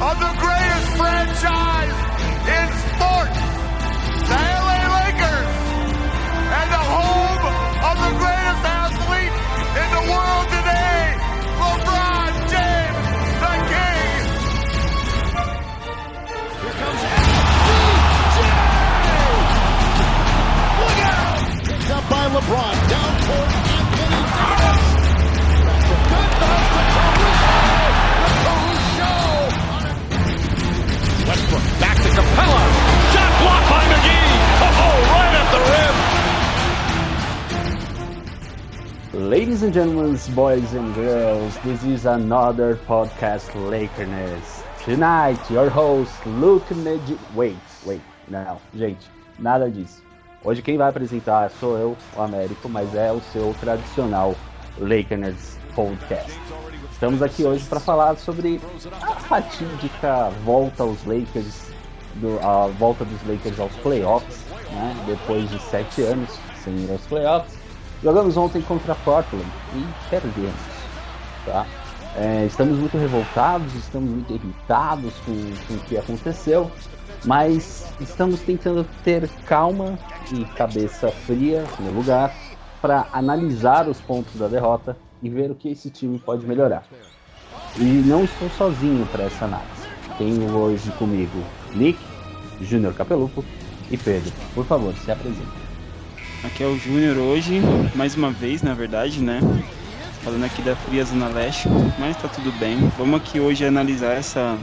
of the greatest franchise in sports, the LA Lakers, and the home of the greatest athlete in the world today, LeBron James, the King. Here comes LBJ! Look out! Picked up by LeBron, down Westbrook back to Capella. Shot blocked by McGee. Oh, right at the rim. Ladies and gentlemen, boys and girls, this is another podcast Lakerness. Tonight, your host, Luke Ned... Wait, wait, não, gente, nada disso. Hoje quem vai apresentar sou eu, o Américo, mas é o seu tradicional Lakerness Podcast. Estamos aqui hoje para falar sobre a fatídica volta aos Lakers, do, a volta dos Lakers aos playoffs, né? Depois de sete anos sem ir aos playoffs. Jogamos ontem contra Portland e perdemos, tá? É, estamos muito revoltados, estamos muito irritados com, com o que aconteceu, mas estamos tentando ter calma e cabeça fria no lugar para analisar os pontos da derrota e ver o que esse time pode melhorar. E não estou sozinho para essa análise. Tenho hoje comigo Nick, Júnior Capeluco e Pedro. Por favor, se apresente. Aqui é o Júnior hoje, mais uma vez, na verdade, né? Falando aqui da Fria Zona Leste, mas tá tudo bem. Vamos aqui hoje analisar essa,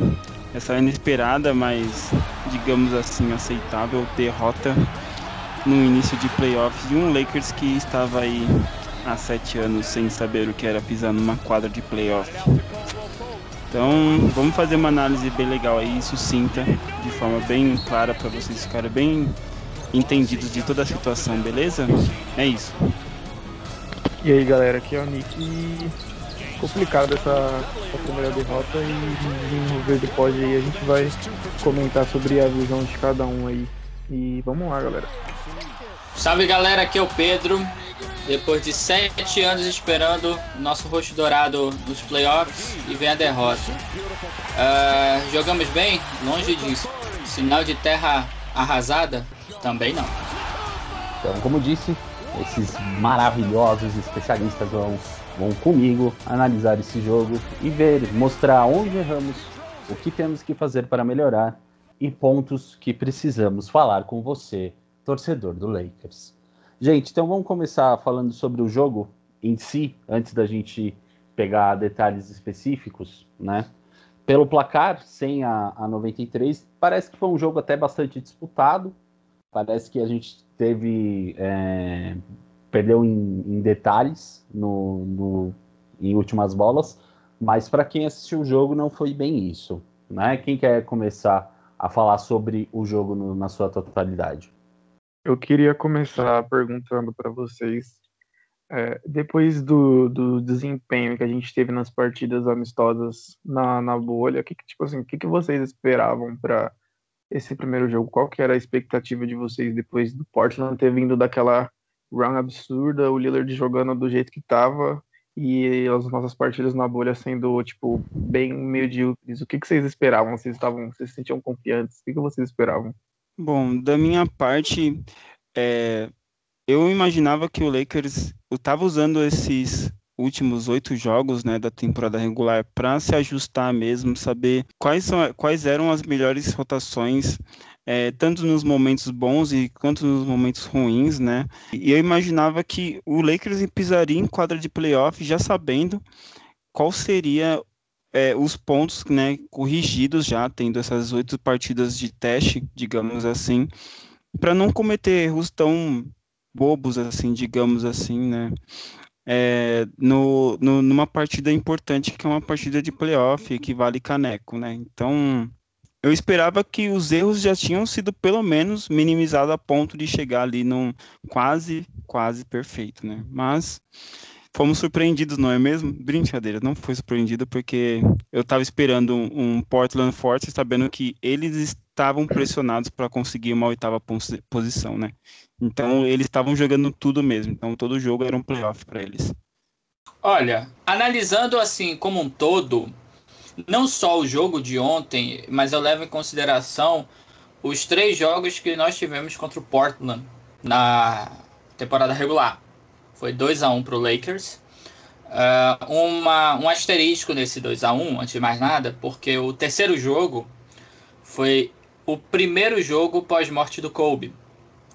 essa inesperada, mas digamos assim, aceitável derrota no início de playoffs de um Lakers que estava aí há sete anos sem saber o que era pisar numa quadra de playoff. Então, vamos fazer uma análise bem legal aí, sucinta, de forma bem clara para vocês ficarem bem entendidos de toda a situação, beleza? É isso. E aí galera, aqui é o Nick e complicado essa, essa primeira derrota e no vídeo pode aí a gente vai comentar sobre a visão de cada um aí. E vamos lá galera. Salve galera, aqui é o Pedro. Depois de sete anos esperando nosso rosto dourado nos playoffs e vem a derrota. Uh, jogamos bem? Longe disso. Sinal de terra arrasada? Também não. Então, como disse, esses maravilhosos especialistas vão, vão comigo analisar esse jogo e ver, mostrar onde erramos, o que temos que fazer para melhorar e pontos que precisamos falar com você, torcedor do Lakers. Gente, então vamos começar falando sobre o jogo em si, antes da gente pegar detalhes específicos, né? Pelo placar, sem a, a 93, parece que foi um jogo até bastante disputado. Parece que a gente teve. É, perdeu em, em detalhes no, no, em últimas bolas, mas para quem assistiu o jogo não foi bem isso. Né? Quem quer começar a falar sobre o jogo no, na sua totalidade? Eu queria começar perguntando para vocês, é, depois do, do desempenho que a gente teve nas partidas amistosas na, na bolha, que, tipo assim, o que, que vocês esperavam para esse primeiro jogo? Qual que era a expectativa de vocês depois do Portland ter vindo daquela run absurda, o Lillard jogando do jeito que estava e as nossas partidas na bolha sendo, tipo, bem medíocres? O que, que vocês esperavam? Vocês estavam, vocês se sentiam confiantes? O que, que vocês esperavam? Bom, da minha parte, é, eu imaginava que o Lakers estava usando esses últimos oito jogos né, da temporada regular para se ajustar mesmo, saber quais, são, quais eram as melhores rotações, é, tanto nos momentos bons e quanto nos momentos ruins, né? E eu imaginava que o Lakers pisaria em quadra de playoff já sabendo qual seria é, os pontos né, corrigidos já, tendo essas oito partidas de teste, digamos assim, para não cometer erros tão bobos assim, digamos assim, né? É, no, no, numa partida importante que é uma partida de playoff que vale caneco, né? Então eu esperava que os erros já tinham sido pelo menos minimizados a ponto de chegar ali num quase, quase perfeito, né? Mas fomos surpreendidos, não é mesmo? Brincadeira, não foi surpreendido porque eu estava esperando um, um, Portland forte, sabendo que eles estavam pressionados para conseguir uma oitava posição, né? Então eles estavam jogando tudo mesmo. Então todo jogo era um playoff para eles. Olha, analisando assim como um todo, não só o jogo de ontem, mas eu levo em consideração os três jogos que nós tivemos contra o Portland na temporada regular. Foi 2 a 1 para o Lakers. Uh, uma, um asterisco nesse 2 a 1 antes de mais nada, porque o terceiro jogo foi o primeiro jogo pós-morte do Kobe.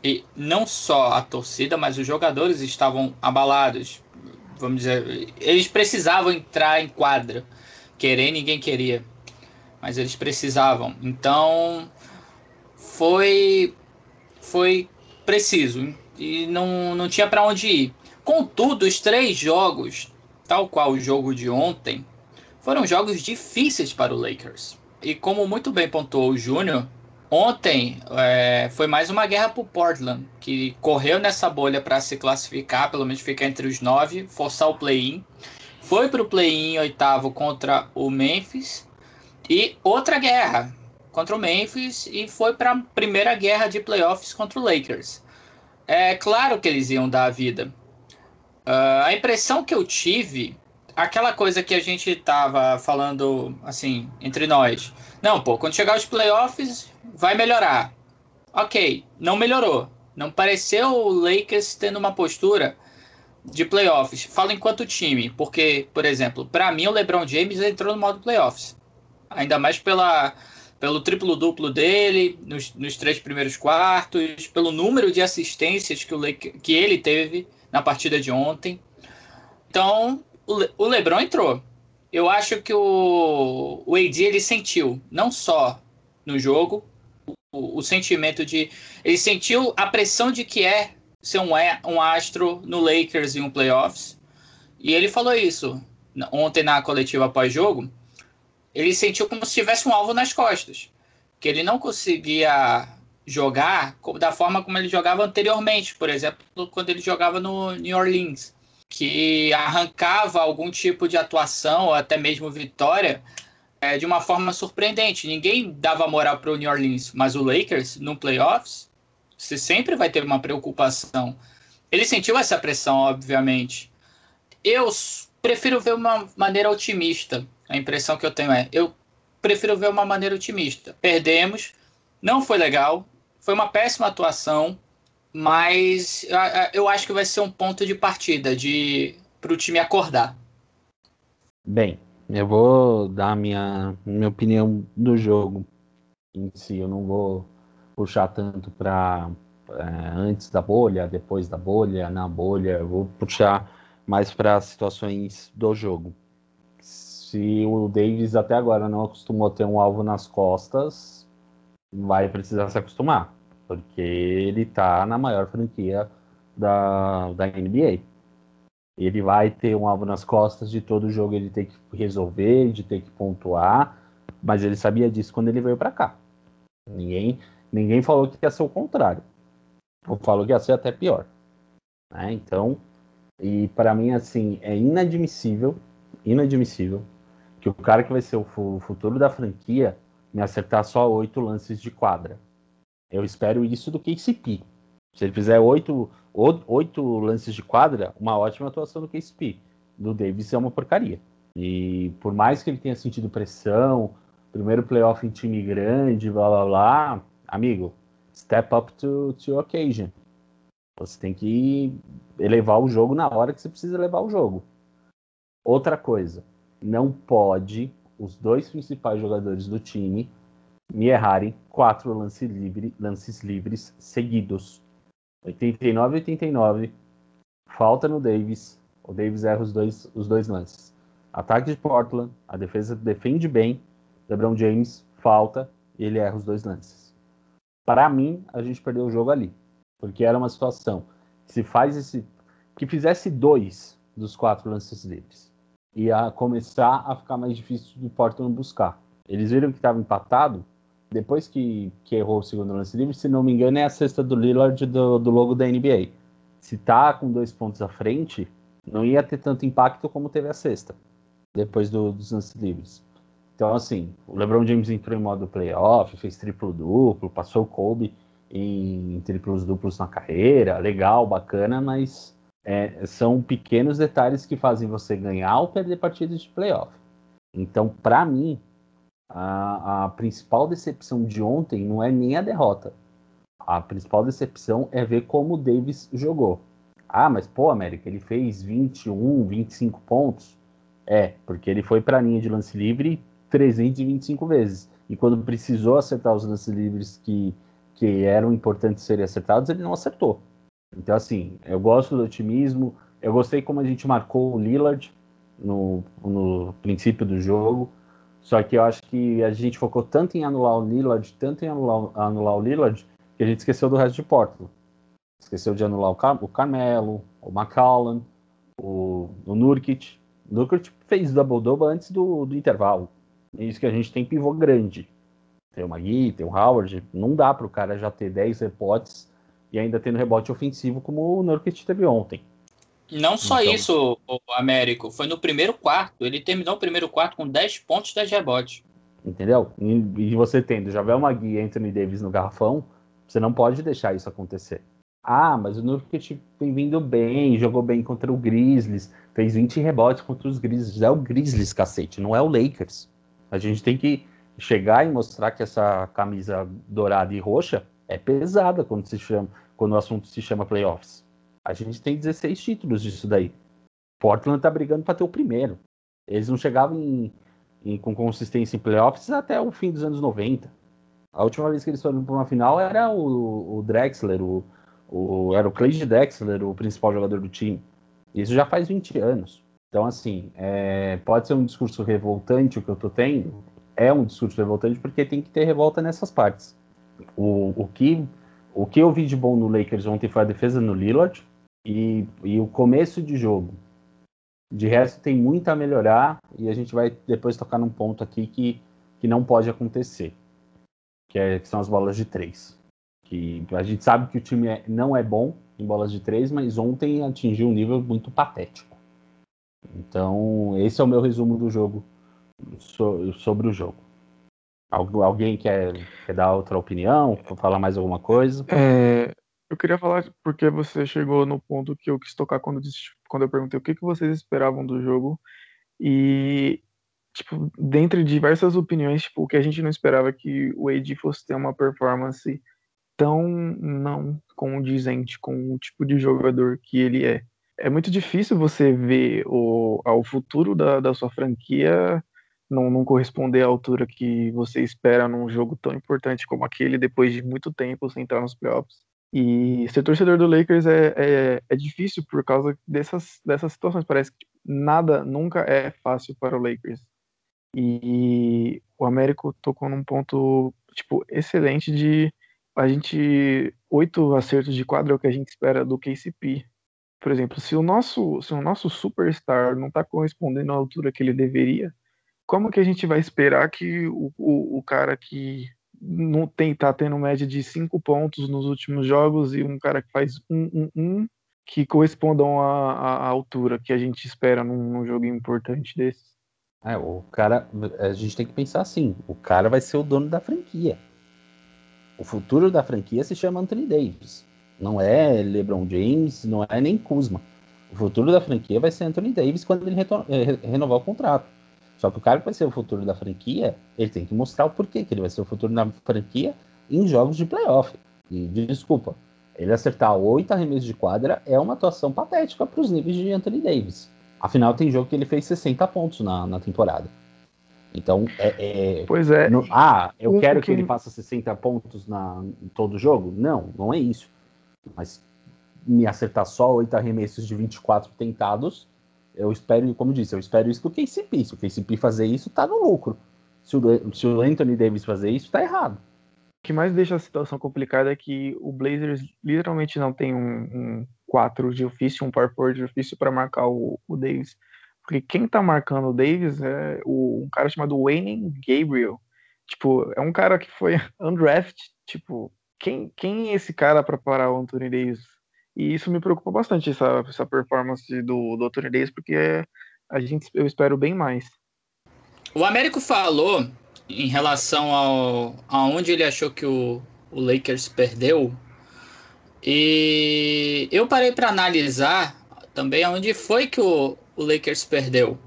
E não só a torcida, mas os jogadores estavam abalados. Vamos dizer, eles precisavam entrar em quadra. Querer ninguém queria, mas eles precisavam. Então foi foi preciso e não, não tinha para onde ir. Contudo, os três jogos, tal qual o jogo de ontem, foram jogos difíceis para o Lakers. E como muito bem pontuou o Júnior, ontem é, foi mais uma guerra para o Portland, que correu nessa bolha para se classificar, pelo menos ficar entre os nove, forçar o play-in. Foi para o play-in oitavo contra o Memphis. E outra guerra contra o Memphis e foi para a primeira guerra de playoffs contra o Lakers. É claro que eles iam dar a vida. Uh, a impressão que eu tive, aquela coisa que a gente tava falando assim entre nós. Não, pô, quando chegar os playoffs vai melhorar. Ok, não melhorou. Não pareceu o Lakers tendo uma postura de playoffs. Falo enquanto time, porque, por exemplo, para mim o LeBron James entrou no modo playoffs. Ainda mais pela pelo triplo-duplo dele nos, nos, três primeiros quartos, pelo número de assistências que, o que ele teve na partida de ontem. Então, o, Le, o LeBron entrou. Eu acho que o, o AD ele sentiu, não só no jogo, o, o sentimento de. Ele sentiu a pressão de que é ser um, um astro no Lakers em um playoffs. E ele falou isso ontem na coletiva pós-jogo ele sentiu como se tivesse um alvo nas costas, que ele não conseguia jogar da forma como ele jogava anteriormente, por exemplo, quando ele jogava no New Orleans, que arrancava algum tipo de atuação ou até mesmo vitória é, de uma forma surpreendente. Ninguém dava moral para o New Orleans, mas o Lakers no playoffs, você sempre vai ter uma preocupação. Ele sentiu essa pressão, obviamente. Eu prefiro ver uma maneira otimista a impressão que eu tenho é, eu prefiro ver uma maneira otimista. Perdemos, não foi legal, foi uma péssima atuação, mas eu acho que vai ser um ponto de partida de para o time acordar. Bem, eu vou dar minha, minha opinião do jogo em si. Eu não vou puxar tanto para é, antes da bolha, depois da bolha, na bolha. Eu vou puxar mais para situações do jogo se o Davis até agora não acostumou a ter um alvo nas costas, vai precisar se acostumar, porque ele está na maior franquia da, da NBA. Ele vai ter um alvo nas costas de todo jogo, ele tem que resolver, de ter que pontuar, mas ele sabia disso quando ele veio para cá. Ninguém, ninguém falou que ia ser o contrário. Ou falou que ia ser até pior. Né? Então, e para mim, assim, é inadmissível, inadmissível que o cara que vai ser o futuro da franquia me acertar só oito lances de quadra. Eu espero isso do KCP. Se ele fizer oito, oito lances de quadra, uma ótima atuação do KCP. Do Davis é uma porcaria. E por mais que ele tenha sentido pressão, primeiro playoff em time grande, blá blá blá, amigo, step up to, to occasion. Você tem que elevar o jogo na hora que você precisa elevar o jogo. Outra coisa, não pode os dois principais jogadores do time me errarem quatro lance livre, lances livres seguidos. 89 89. Falta no Davis. O Davis erra os dois, os dois lances. Ataque de Portland. A defesa defende bem. LeBron James falta e ele erra os dois lances. Para mim, a gente perdeu o jogo ali. Porque era uma situação se faz esse. que fizesse dois dos quatro lances livres ia começar a ficar mais difícil do Portland buscar. Eles viram que estava empatado, depois que, que, errou o segundo lance livre, se não me engano, é a cesta do Lillard do, do logo da NBA. Se tá com dois pontos à frente, não ia ter tanto impacto como teve a sexta, depois do, dos lances livres. Então, assim, o LeBron James entrou em modo playoff, fez triplo-duplo, passou o Kobe em triplos duplos na carreira, legal, bacana, mas é, são pequenos detalhes que fazem você ganhar ou perder partidas de playoff. Então, para mim, a, a principal decepção de ontem não é nem a derrota. A principal decepção é ver como o Davis jogou. Ah, mas pô, América, ele fez 21, 25 pontos. É, porque ele foi para a linha de lance livre 325 vezes. E quando precisou acertar os lances livres que, que eram importantes serem acertados, ele não acertou. Então, assim, eu gosto do otimismo. Eu gostei como a gente marcou o Lillard no, no princípio do jogo. Só que eu acho que a gente focou tanto em anular o Lillard, tanto em anular, anular o Lillard, que a gente esqueceu do resto de Portland. Esqueceu de anular o, Car o Carmelo, o McCollum, o, o Nurkic. O Nurkic fez double-double antes do, do intervalo. É isso que a gente tem pivô grande. Tem o Magui, tem o Howard. Não dá para o cara já ter 10 rebotes e ainda tendo rebote ofensivo como o Nurkic teve ontem. Não só então... isso, o Américo. Foi no primeiro quarto. Ele terminou o primeiro quarto com 10 pontos, 10 rebotes. Entendeu? E, você tendo Javel Magui e Anthony Davis no garrafão, você não pode deixar isso acontecer. Ah, mas o Nurkic tem vindo bem, jogou bem contra o Grizzlies, fez 20 rebotes contra os Grizzlies. É o Grizzlies, cacete, não é o Lakers. A gente tem que chegar e mostrar que essa camisa dourada e roxa é pesada quando se chama, quando o assunto se chama playoffs. A gente tem 16 títulos disso daí. Portland tá brigando para ter o primeiro. Eles não chegavam em, em, com consistência em playoffs até o fim dos anos 90. A última vez que eles foram para uma final era o, o Drexler, o, o, era o Clay Drexler, o principal jogador do time. Isso já faz 20 anos. Então, assim, é, pode ser um discurso revoltante o que eu tô tendo. É um discurso revoltante porque tem que ter revolta nessas partes. O, o, que, o que eu vi de bom no Lakers ontem foi a defesa no Lillard, e, e o começo de jogo. De resto, tem muito a melhorar e a gente vai depois tocar num ponto aqui que, que não pode acontecer, que, é, que são as bolas de três. Que a gente sabe que o time é, não é bom em bolas de três, mas ontem atingiu um nível muito patético. Então, esse é o meu resumo do jogo, so, sobre o jogo. alguém quer, quer dar outra opinião, falar mais alguma coisa? É, eu queria falar porque você chegou no ponto que eu quis tocar quando, quando eu perguntei o que, que vocês esperavam do jogo. E, tipo, dentre diversas opiniões, tipo, o que a gente não esperava é que o AD fosse ter uma performance tão não condizente com o tipo de jogador que ele é. É muito difícil você ver o, ao futuro da, da sua franquia não, não corresponder à altura que você espera num jogo tão importante como aquele, depois de muito tempo sem entrar nos playoffs. E ser torcedor do Lakers é, é, é, difícil por causa dessas, dessas situações. Parece que nada nunca é fácil para o Lakers. E o Américo tocou num ponto tipo excelente de a gente oito acertos de quadra é o que a gente espera do KCP. Por exemplo, se o nosso se o nosso superstar não está correspondendo à altura que ele deveria, como que a gente vai esperar que o, o, o cara que não tem, tá tendo média de cinco pontos nos últimos jogos e um cara que faz um, um, um que correspondam à, à, altura que a gente espera num, num jogo importante desse. É, o cara, a gente tem que pensar assim, o cara vai ser o dono da franquia. O futuro da franquia se chama Anthony Davis. Não é LeBron James, não é nem Kuzma. O futuro da franquia vai ser Anthony Davis quando ele eh, renovar o contrato. Só que o cara que vai ser o futuro da franquia, ele tem que mostrar o porquê que ele vai ser o futuro da franquia em jogos de playoff. E desculpa, ele acertar oito arremessos de quadra é uma atuação patética para os níveis de Anthony Davis. Afinal, tem jogo que ele fez 60 pontos na, na temporada. Então, é. é pois é. No, ah, eu quero que ele faça 60 pontos na, em todo jogo? Não, não é isso. Mas me acertar só oito arremessos de 24 tentados eu espero, como disse, eu espero isso do KCP. Se o KCP fazer isso, tá no lucro. Se o, se o Anthony Davis fazer isso, tá errado. O que mais deixa a situação complicada é que o Blazers literalmente não tem um, um 4 de ofício, um power forward de ofício para marcar o, o, Davis. Porque quem tá marcando o Davis é o, um cara chamado Wayne Gabriel. Tipo, é um cara que foi undrafted. Tipo, quem, quem é esse cara para parar o Anthony Davis? E isso me preocupa bastante, essa, essa performance do, do Anthony Davis, porque a gente, eu espero bem mais. O Américo falou em relação ao aonde ele achou que o, o Lakers perdeu. E eu parei para analisar também aonde foi que o, o Lakers perdeu.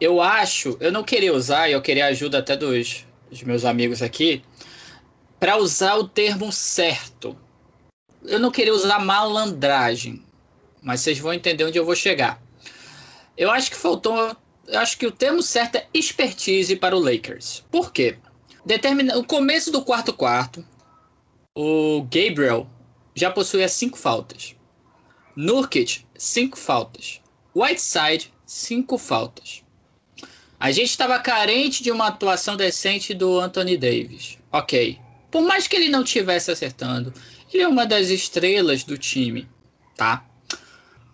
eu acho, eu não queria usar, eu queria a ajuda até dos, dos meus amigos aqui, para usar o termo certo. Eu não queria usar malandragem, mas vocês vão entender onde eu vou chegar. Eu acho que faltou. Eu acho que o termo certo é expertise para o Lakers. Por quê? Determina, o começo do quarto quarto, o Gabriel já possuía cinco faltas. Nurkic, cinco faltas. Whiteside, cinco faltas. A gente estava carente de uma atuação decente do Anthony Davis. Ok. Por mais que ele não estivesse acertando, ele é uma das estrelas do time, tá?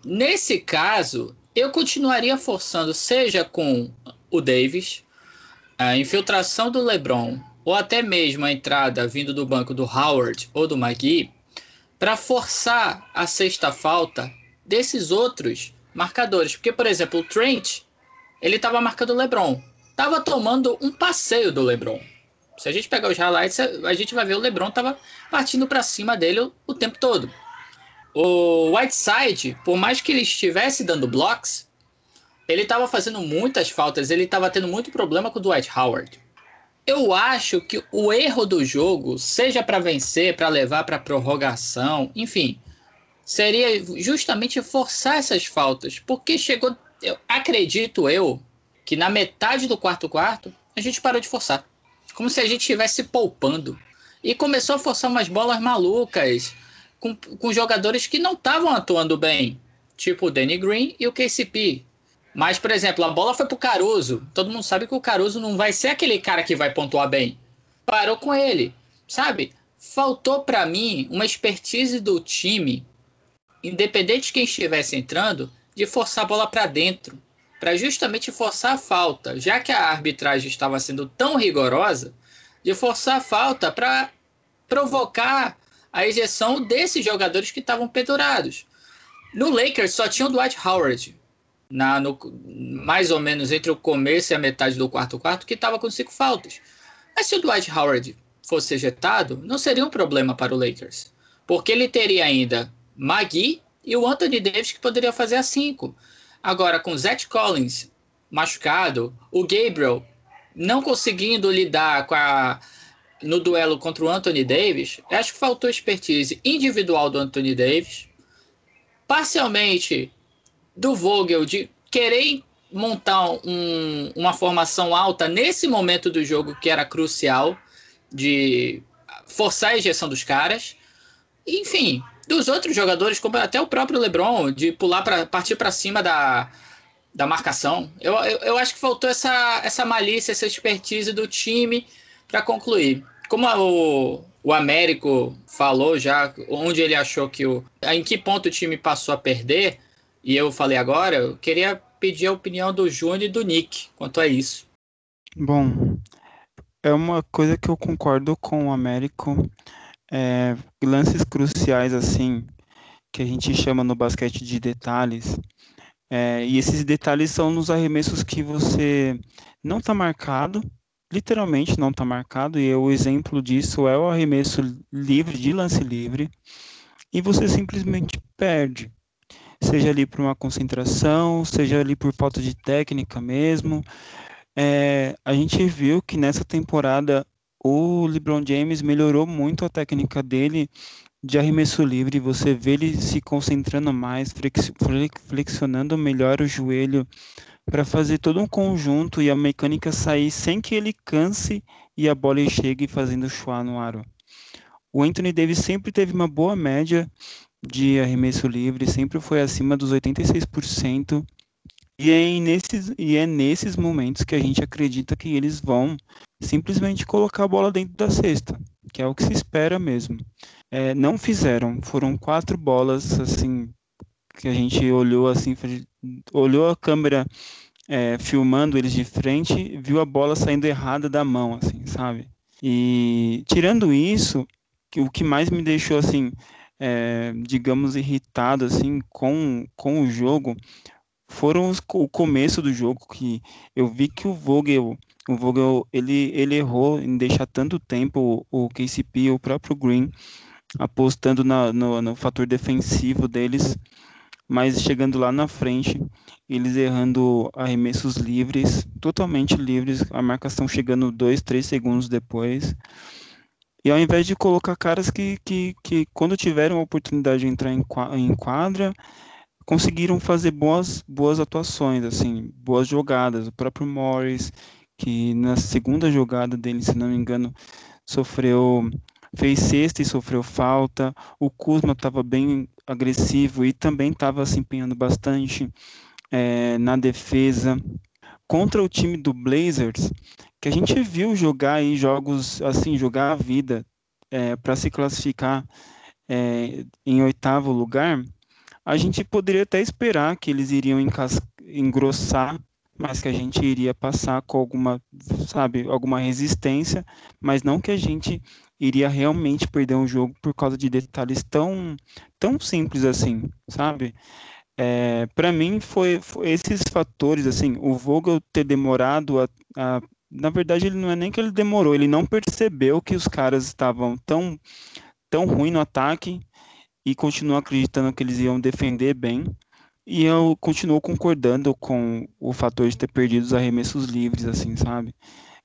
Nesse caso, eu continuaria forçando, seja com o Davis, a infiltração do LeBron, ou até mesmo a entrada vindo do banco do Howard ou do McGee, para forçar a sexta falta desses outros marcadores. Porque, por exemplo, o Trent ele estava marcando o LeBron. Tava tomando um passeio do LeBron. Se a gente pegar os highlights, a gente vai ver o LeBron tava partindo para cima dele o, o, tempo todo. O Whiteside, por mais que ele estivesse dando blocks, ele estava fazendo muitas faltas, ele estava tendo muito problema com o Dwight Howard. Eu acho que o erro do jogo, seja para vencer, para levar para prorrogação, enfim, seria justamente forçar essas faltas, porque chegou eu acredito eu que na metade do quarto quarto a gente parou de forçar. Como se a gente estivesse poupando. E começou a forçar umas bolas malucas com, com jogadores que não estavam atuando bem. Tipo o Danny Green e o KCP. Mas, por exemplo, a bola foi pro Caruso. Todo mundo sabe que o Caruso não vai ser aquele cara que vai pontuar bem. Parou com ele. Sabe? Faltou para mim uma expertise do time, independente de quem estivesse entrando, de forçar a bola para dentro, para justamente forçar a falta, já que a arbitragem estava sendo tão rigorosa, de forçar a falta para provocar a ejeção desses jogadores que estavam pendurados. No Lakers só tinha o Dwight Howard, na, no, mais ou menos entre o começo e a metade do quarto quarto, que estava com cinco faltas. Mas se o Dwight Howard fosse ejetado, não seria um problema para o Lakers, porque ele teria ainda Magui e o Anthony Davis que poderia fazer a 5. Agora, com o Zach Collins machucado, o Gabriel não conseguindo lidar com a no duelo contra o Anthony Davis, acho que faltou expertise individual do Anthony Davis, parcialmente do Vogel de querer montar um, uma formação alta nesse momento do jogo que era crucial de forçar a ejeção dos caras. Enfim, dos outros jogadores, como até o próprio LeBron, de pular para partir para cima da, da marcação. Eu, eu, eu, acho que faltou essa, essa malícia, essa expertise do time para concluir. Como o, o Américo falou já, onde ele achou que o. em que ponto o time passou a perder, e eu falei agora, eu queria pedir a opinião do Júnior e do Nick quanto a isso. Bom, é uma coisa que eu concordo com o Américo é, lances cruciais assim que a gente chama no basquete de detalhes. É, e esses detalhes são nos arremessos que você não está marcado, literalmente não está marcado, e o exemplo disso é o arremesso livre, de lance livre, e você simplesmente perde. Seja ali por uma concentração, seja ali por falta de técnica mesmo. É, a gente viu que nessa temporada o LeBron James melhorou muito a técnica dele de arremesso livre. Você vê ele se concentrando mais, flexionando melhor o joelho para fazer todo um conjunto e a mecânica sair sem que ele canse e a bola chegue fazendo chuar no aro. O Anthony Davis sempre teve uma boa média de arremesso livre, sempre foi acima dos 86%. E é, nesses, e é nesses momentos que a gente acredita que eles vão simplesmente colocar a bola dentro da cesta, que é o que se espera mesmo. É, não fizeram, foram quatro bolas assim que a gente olhou assim, olhou a câmera é, filmando eles de frente, viu a bola saindo errada da mão, assim, sabe? E tirando isso, o que mais me deixou assim, é, digamos, irritado assim com, com o jogo foram os, o começo do jogo que eu vi que o Vogel o Vogel ele, ele errou em deixar tanto tempo o, o KCP e o próprio Green apostando na, no, no fator defensivo deles mas chegando lá na frente, eles errando arremessos livres, totalmente livres, a marcação chegando dois, três segundos depois. E ao invés de colocar caras que, que, que quando tiveram a oportunidade de entrar em quadra, conseguiram fazer boas, boas atuações, assim, boas jogadas. O próprio Morris, que na segunda jogada dele, se não me engano, sofreu fez sexta e sofreu falta. O Kuzma estava bem agressivo e também estava se empenhando bastante é, na defesa. Contra o time do Blazers, que a gente viu jogar aí jogos assim, jogar a vida é, para se classificar é, em oitavo lugar, a gente poderia até esperar que eles iriam engrossar, mas que a gente iria passar com alguma, sabe, alguma resistência, mas não que a gente iria realmente perder um jogo por causa de detalhes tão, tão simples assim, sabe? É, para mim foi, foi, esses fatores assim, o Vogel ter demorado a, a, na verdade ele não é nem que ele demorou, ele não percebeu que os caras estavam tão tão ruim no ataque e continuou acreditando que eles iam defender bem. E eu continuo concordando com o fator de ter perdido os arremessos livres, assim, sabe?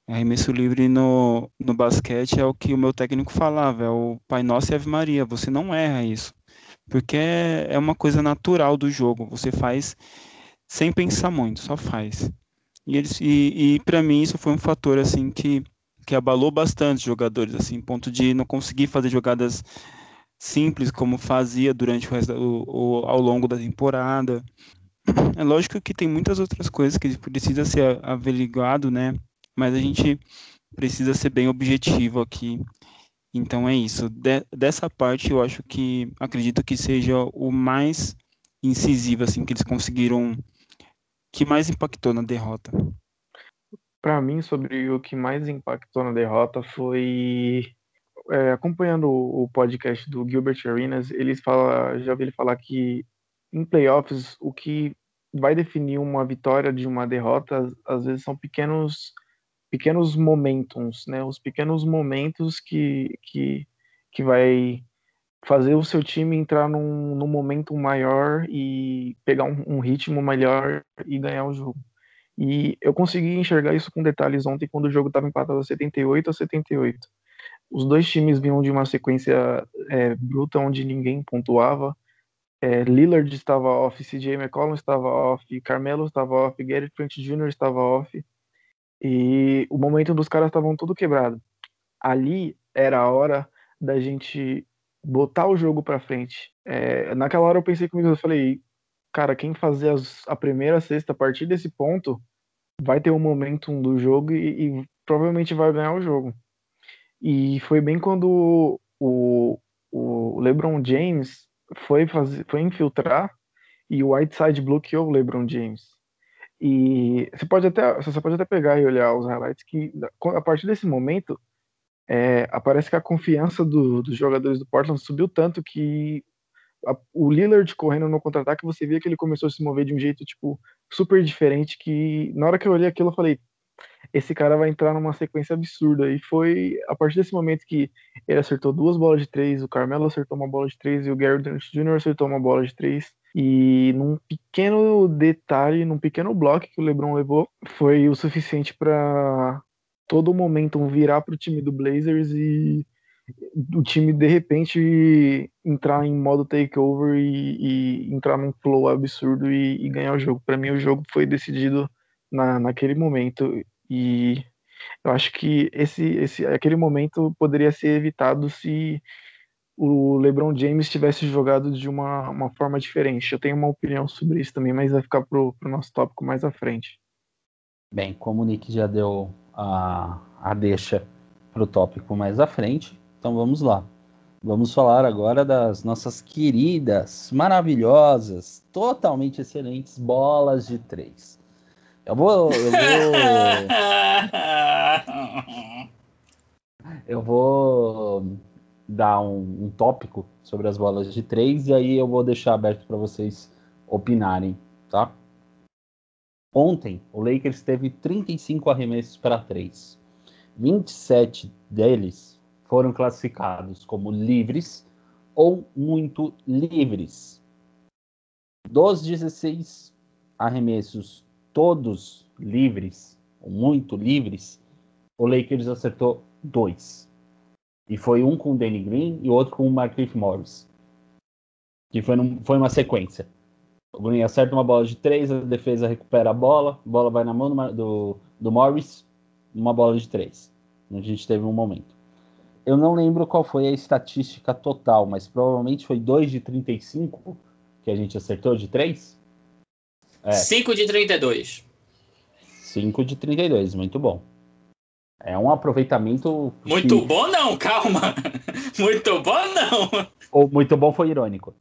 Arremesso livre no, no basquete é o que o meu técnico falava, é o Pai Nosso e Ave Maria, você não erra isso. Porque é, é uma coisa natural do jogo, você faz sem pensar muito, só faz. E, eles, e, e para mim isso foi um fator assim que, que abalou bastante os jogadores, assim, ponto de não conseguir fazer jogadas simples como fazia durante o resto, o, o, ao longo da temporada. É lógico que tem muitas outras coisas que precisa ser averiguado, né? mas a gente precisa ser bem objetivo aqui. Então é isso. De, dessa parte eu acho que acredito que seja o mais incisivo assim que eles conseguiram que mais impactou na derrota. Para mim, sobre o que mais impactou na derrota foi é, acompanhando o podcast do Gilbert Arenas, eles fala, já ouvi ele falar que em playoffs o que vai definir uma vitória de uma derrota às vezes são pequenos pequenos momentos, né? Os pequenos momentos que, que, que vai fazer o seu time entrar num, num momento maior e pegar um, um, ritmo melhor e ganhar o jogo. E eu consegui enxergar isso com detalhes ontem quando o jogo estava empatado a 78 a 78. Os dois times vinham de uma sequência é, bruta onde ninguém pontuava. É, Lillard estava off, CJ McCollum estava off, Carmelo estava off, Gary Trent Jr. estava off. E o momento dos caras estavam tudo quebrado. Ali era a hora da gente botar o jogo para frente. É, naquela hora eu pensei comigo, eu falei, cara, quem fazer as, a primeira sexta a partir desse ponto vai ter o um momentum do jogo e, e, provavelmente vai ganhar o jogo. E foi bem quando o, o LeBron James foi fazer, foi infiltrar e o Whiteside bloqueou o LeBron James. E você pode até você pode até pegar e olhar os highlights que a partir desse momento é, aparece que a confiança do, dos jogadores do Portland subiu tanto que a, o Lillard correndo no contra-ataque você via que ele começou a se mover de um jeito tipo super diferente que na hora que eu olhei aquilo eu falei esse cara vai entrar numa sequência absurda e foi a partir desse momento que ele acertou duas bolas de três, o Carmelo acertou uma bola de três e o Gary Trent Jr. acertou uma bola de três e num pequeno detalhe, num pequeno bloco que o LeBron levou, foi o suficiente para todo o momento virar para o time do Blazers e o time de repente entrar em modo takeover e, e entrar num flow absurdo e, e ganhar o jogo. Para mim, o jogo foi decidido na, naquele momento e eu acho que esse, esse aquele momento poderia ser evitado se o LeBron James tivesse jogado de uma, uma forma diferente. Eu tenho uma opinião sobre isso também, mas vai ficar pro, pro nosso tópico mais à frente. Bem, como o Nick já deu a, a deixa pro tópico mais à frente, então vamos lá. Vamos falar agora das nossas queridas, maravilhosas, totalmente excelentes bolas de três. Eu vou. Eu vou, eu vou dar um, um tópico sobre as bolas de três e aí eu vou deixar aberto para vocês opinarem, tá? Ontem, o Lakers teve 35 arremessos para três. 27 deles foram classificados como livres ou muito livres. Dos 16 arremessos, todos livres, muito livres, o Lakers acertou dois. E foi um com o Danny Green e outro com o Markieff Morris. Que foi, num, foi uma sequência. O Green acerta uma bola de três, a defesa recupera a bola, a bola vai na mão do, do, do Morris, uma bola de três. A gente teve um momento. Eu não lembro qual foi a estatística total, mas provavelmente foi 2 de 35 que a gente acertou de 3. É. 5 de 32. 5 de 32, muito bom. É um aproveitamento. Muito que... bom, não, calma. Muito bom, não. Ou muito bom foi irônico.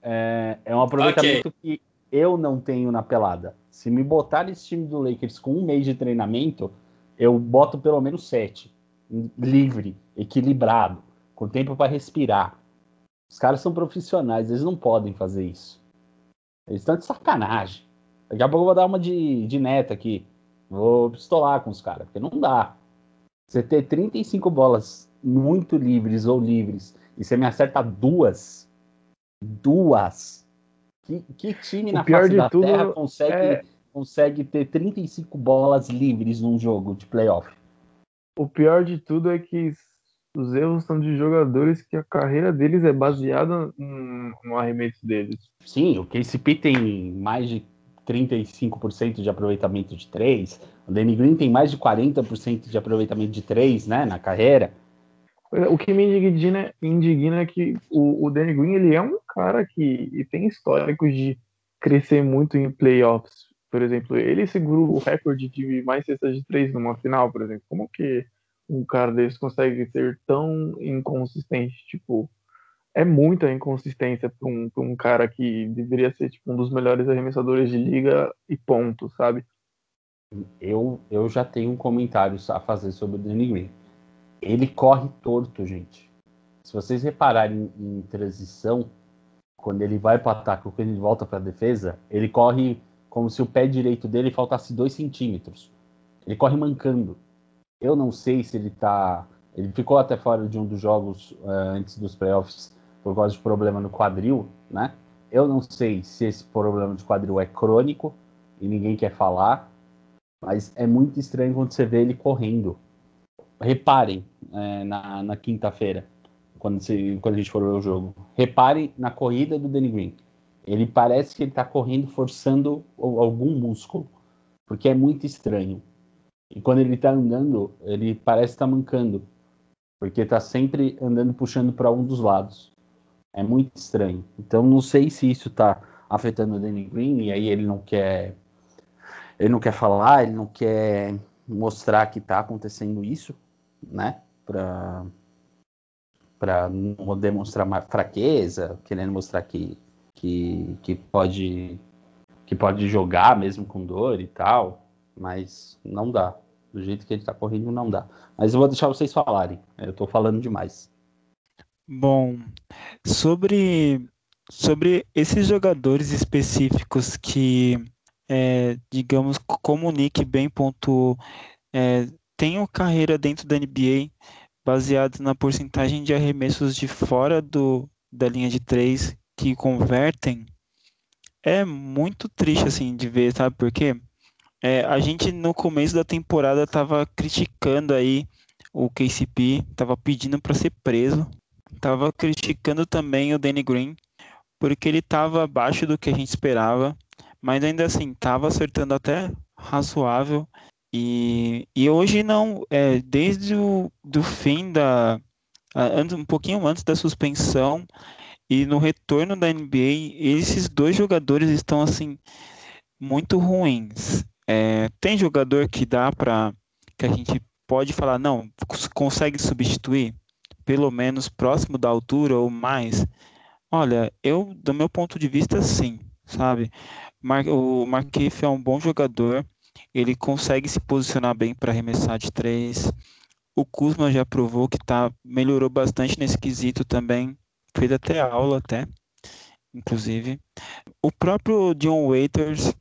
É, é um aproveitamento okay. que eu não tenho na pelada. Se me botar esse time do Lakers com um mês de treinamento, eu boto pelo menos sete. Livre, equilibrado, com tempo para respirar. Os caras são profissionais, eles não podem fazer isso. Eles estão de sacanagem. Daqui a pouco eu vou dar uma de, de neta aqui. Vou pistolar com os caras, porque não dá. Você ter 35 bolas muito livres ou livres e você me acerta duas, duas. Que, que time o na face da tudo Terra consegue, é... consegue ter 35 bolas livres num jogo de playoff? O pior de tudo é que os erros são de jogadores que a carreira deles é baseada no arremesso deles. Sim, o KCP tem mais de 35% de aproveitamento de 3. O Danny Green tem mais de 40% de aproveitamento de 3, né, na carreira. O que me indigna, indigna é que o, o Danny Green ele é um cara que tem históricos de crescer muito em playoffs. Por exemplo, ele segurou o recorde de mais cestas de três numa final, por exemplo. Como que um cara desse consegue ser tão inconsistente? Tipo, é muita inconsistência para um, um cara que deveria ser tipo, um dos melhores arremessadores de liga e ponto, sabe? Eu, eu já tenho um comentário a fazer sobre o Danny Green ele corre torto, gente. Se vocês repararem em, transição, quando ele vai para ataque ou quando ele volta para defesa, ele corre como se o pé direito dele faltasse dois centímetros. Ele corre mancando. Eu não sei se ele tá. Ele ficou até fora de um dos jogos uh, antes dos playoffs por causa de problema no quadril, né? Eu não sei se esse problema de quadril é crônico e ninguém quer falar, mas é muito estranho quando você vê ele correndo reparem é, na, na quinta-feira, quando, quando a gente for ver o jogo. Reparem na corrida do Danny Green. Ele parece que ele está correndo forçando algum músculo, porque é muito estranho. E quando ele está andando, ele parece estar tá mancando, porque está sempre andando puxando para um dos lados. É muito estranho. Então não sei se isso está afetando o Danny Green e aí ele não quer ele não quer falar, ele não quer mostrar que está acontecendo isso, né? Para para não demonstrar fraqueza, querendo mostrar que, que, que pode que pode jogar mesmo com dor e tal, mas não dá. Do jeito que ele está correndo, não dá. Mas eu vou deixar vocês falarem. Eu estou falando demais. Bom, sobre sobre esses jogadores específicos que, é, digamos, Nick bem pontuou, é, tenho carreira dentro da NBA baseado na porcentagem de arremessos de fora do, da linha de três que convertem, é muito triste assim de ver, sabe por quê? É, a gente no começo da temporada tava criticando aí o KCP, tava pedindo para ser preso, tava criticando também o Danny Green, porque ele tava abaixo do que a gente esperava, mas ainda assim tava acertando até razoável e, e hoje não, é, desde o do fim da. Um pouquinho antes da suspensão e no retorno da NBA, esses dois jogadores estão assim muito ruins. É, tem jogador que dá para que a gente pode falar, não, consegue substituir, pelo menos próximo da altura ou mais. Olha, eu, do meu ponto de vista, sim, sabe? o Marquinhos é um bom jogador, ele consegue se posicionar bem para arremessar de três. O Kuzma já provou que tá, melhorou bastante nesse quesito também. Fez até aula, até, inclusive. O próprio John Waiters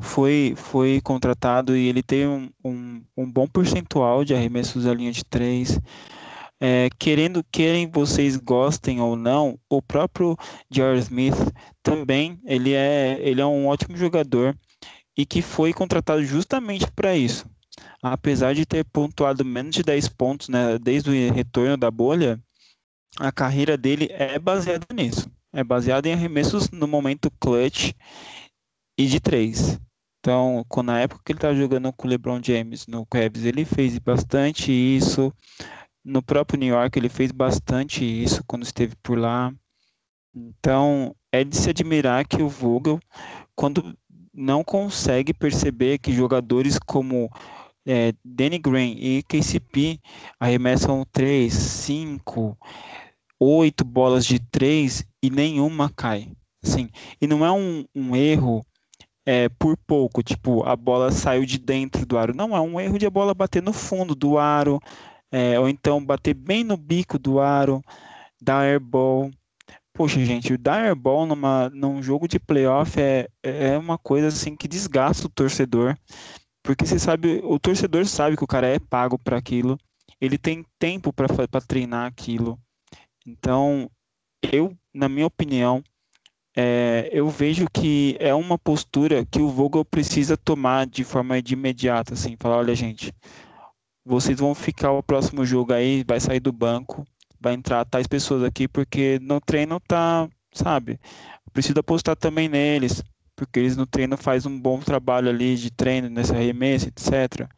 foi, foi contratado e ele tem um, um, um bom percentual de arremessos da linha de três. É, querendo, querem vocês gostem ou não, o próprio J.R. Smith também, ele é, ele é um ótimo jogador e que foi contratado justamente para isso. Apesar de ter pontuado menos de 10 pontos né, desde o retorno da bolha, a carreira dele é baseada nisso. É baseada em arremessos no momento clutch e de três. Então, na época que ele estava jogando com o LeBron James no Cavs, ele fez bastante isso. No próprio New York, ele fez bastante isso quando esteve por lá. Então, é de se admirar que o Vogel, quando não consegue perceber que jogadores como é, Danny Green e KCP arremessam 3, 5, 8 bolas de 3 e nenhuma cai. Assim, e não é um, um erro é, por pouco, tipo, a bola saiu de dentro do aro. Não, é um erro de a bola bater no fundo do aro, é, ou então bater bem no bico do aro, dar airball. Poxa, gente, o dar airball numa, num jogo de playoff é, é uma coisa assim que desgasta o torcedor, porque você sabe, o torcedor sabe que o cara é pago para aquilo, ele tem tempo para treinar aquilo. Então, eu, na minha opinião, é, eu vejo que é uma postura que o Vogel precisa tomar de forma de imediata, assim, falar, olha gente, vocês vão ficar o próximo jogo aí, vai sair do banco, vai entrar tais pessoas aqui, porque no treino tá, sabe, preciso apostar também neles, porque eles no treino faz um bom trabalho ali de treino, nesse arremesso, etc.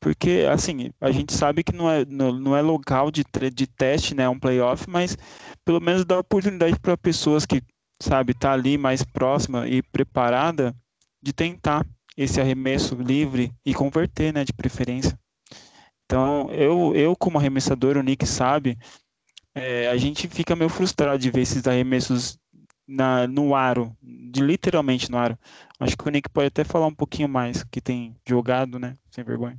Porque, assim, a gente sabe que não é, não, não é local de, de teste, né, um playoff, mas pelo menos dá oportunidade para pessoas que sabe, tá ali mais próxima e preparada de tentar esse arremesso livre e converter, né, de preferência. Então, eu, eu como arremessador, o Nick sabe, é, a gente fica meio frustrado de ver esses arremessos na, no aro, de literalmente no aro. Acho que o Nick pode até falar um pouquinho mais, que tem jogado, né, sem vergonha.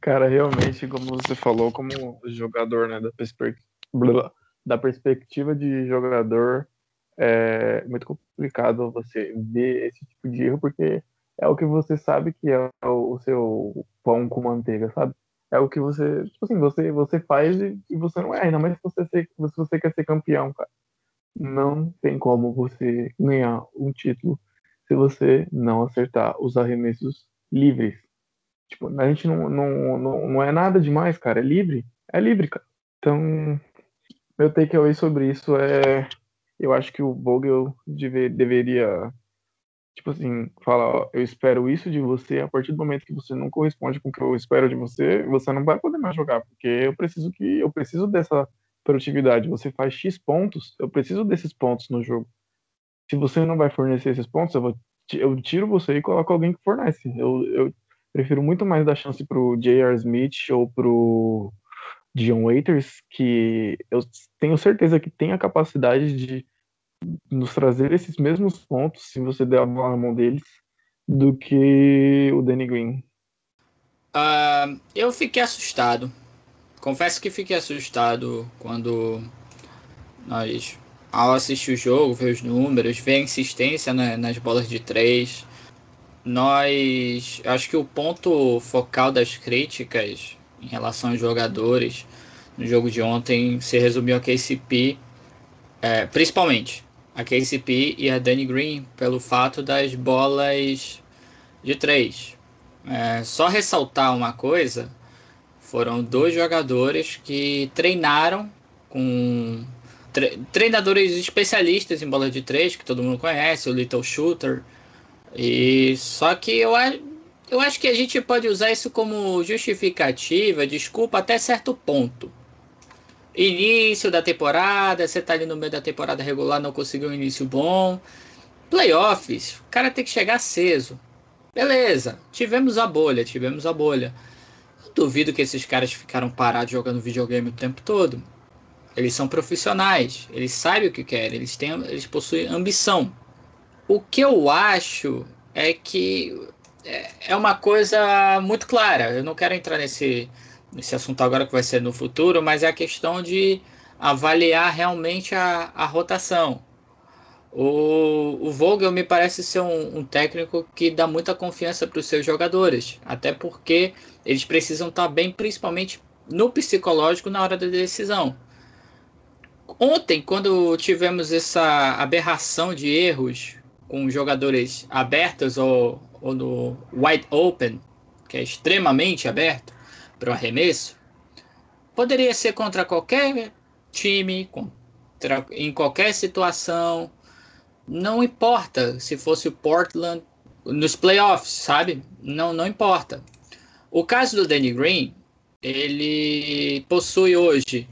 Cara, realmente, como você falou, como jogador, né, da perspectiva da perspectiva de jogador, é muito complicado você ver esse tipo de erro, porque é o que você sabe que é o seu pão com manteiga, sabe? É o que você, tipo assim, você, você faz e, e você não é, ainda mais se você, ser, se você quer ser campeão, cara. Não tem como você ganhar um título se você não acertar os arremessos livres. Tipo, a gente não, não, não, não é nada demais, cara. É livre. É livre, cara. Então, meu takeaway sobre isso é. Eu acho que o Vogel deve, deveria, tipo assim, falar: ó, eu espero isso de você. A partir do momento que você não corresponde com o que eu espero de você, você não vai poder mais jogar, porque eu preciso que eu preciso dessa produtividade. Você faz X pontos, eu preciso desses pontos no jogo. Se você não vai fornecer esses pontos, eu, vou, eu tiro você e coloco alguém que fornece. Eu, eu prefiro muito mais dar chance pro J.R. Smith ou pro Dion Waiters, que eu tenho certeza que tem a capacidade de nos trazer esses mesmos pontos, se você der a bola na mão deles, do que o Danny Green. Uh, eu fiquei assustado. Confesso que fiquei assustado quando nós, ao assistir o jogo, ver os números, ver a insistência né, nas bolas de três. Nós, acho que o ponto focal das críticas em relação aos jogadores no jogo de ontem se resumiu a KCP, é, principalmente a KCP e a Danny Green, pelo fato das bolas de três. É, só ressaltar uma coisa: foram dois jogadores que treinaram com tre treinadores especialistas em bola de três, que todo mundo conhece, o Little Shooter. E só que eu eu acho que a gente pode usar isso como justificativa, desculpa, até certo ponto. Início da temporada, você tá ali no meio da temporada regular, não conseguiu um início bom. Playoffs, o cara tem que chegar aceso. Beleza, tivemos a bolha, tivemos a bolha. Eu duvido que esses caras ficaram parados jogando videogame o tempo todo. Eles são profissionais, eles sabem o que querem, eles, têm, eles possuem ambição. O que eu acho é que é uma coisa muito clara. Eu não quero entrar nesse, nesse assunto agora que vai ser no futuro, mas é a questão de avaliar realmente a, a rotação. O, o Vogel me parece ser um, um técnico que dá muita confiança para os seus jogadores, até porque eles precisam estar bem, principalmente no psicológico na hora da decisão. Ontem, quando tivemos essa aberração de erros com jogadores abertos ou, ou no wide open, que é extremamente aberto para o arremesso, poderia ser contra qualquer time, contra, em qualquer situação. Não importa se fosse o Portland nos playoffs, sabe? Não, não importa. O caso do Danny Green, ele possui hoje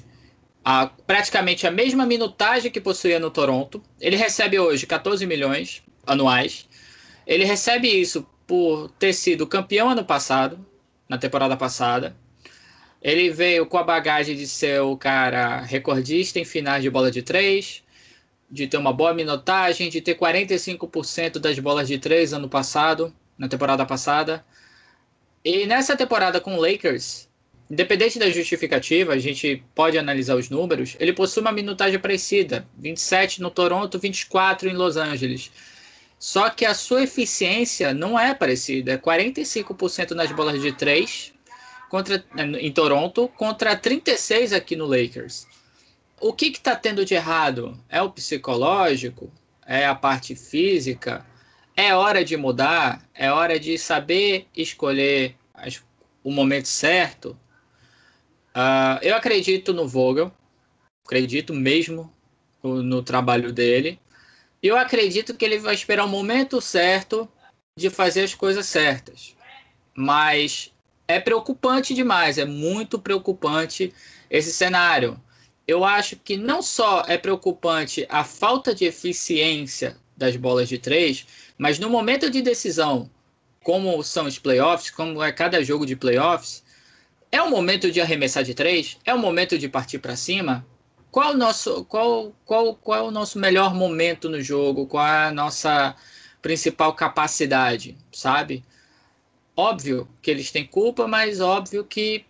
a, praticamente a mesma minutagem que possuía no Toronto. Ele recebe hoje 14 milhões anuais. Ele recebe isso por ter sido campeão ano passado, na temporada passada. Ele veio com a bagagem de ser o cara recordista em finais de bola de três, de ter uma boa minutagem, de ter 45% das bolas de três ano passado, na temporada passada. E nessa temporada com o Lakers, independente da justificativa, a gente pode analisar os números, ele possui uma minutagem parecida, 27 no Toronto, 24 em Los Angeles. Só que a sua eficiência não é parecida, é 45% nas bolas de três contra, em Toronto contra 36 aqui no Lakers. O que está tendo de errado? É o psicológico? É a parte física? É hora de mudar? É hora de saber escolher as, o momento certo? Uh, eu acredito no Vogel, acredito mesmo no, no trabalho dele. Eu acredito que ele vai esperar o momento certo de fazer as coisas certas. Mas é preocupante demais, é muito preocupante esse cenário eu acho que não só é preocupante a falta de eficiência das bolas de três, mas no momento de decisão, como são os playoffs, como é cada jogo de playoffs, é o momento de arremessar de três? É o momento de partir para cima? Qual, o nosso, qual, qual, qual é o nosso melhor momento no jogo? Qual é a nossa principal capacidade, sabe? Óbvio que eles têm culpa, mas óbvio que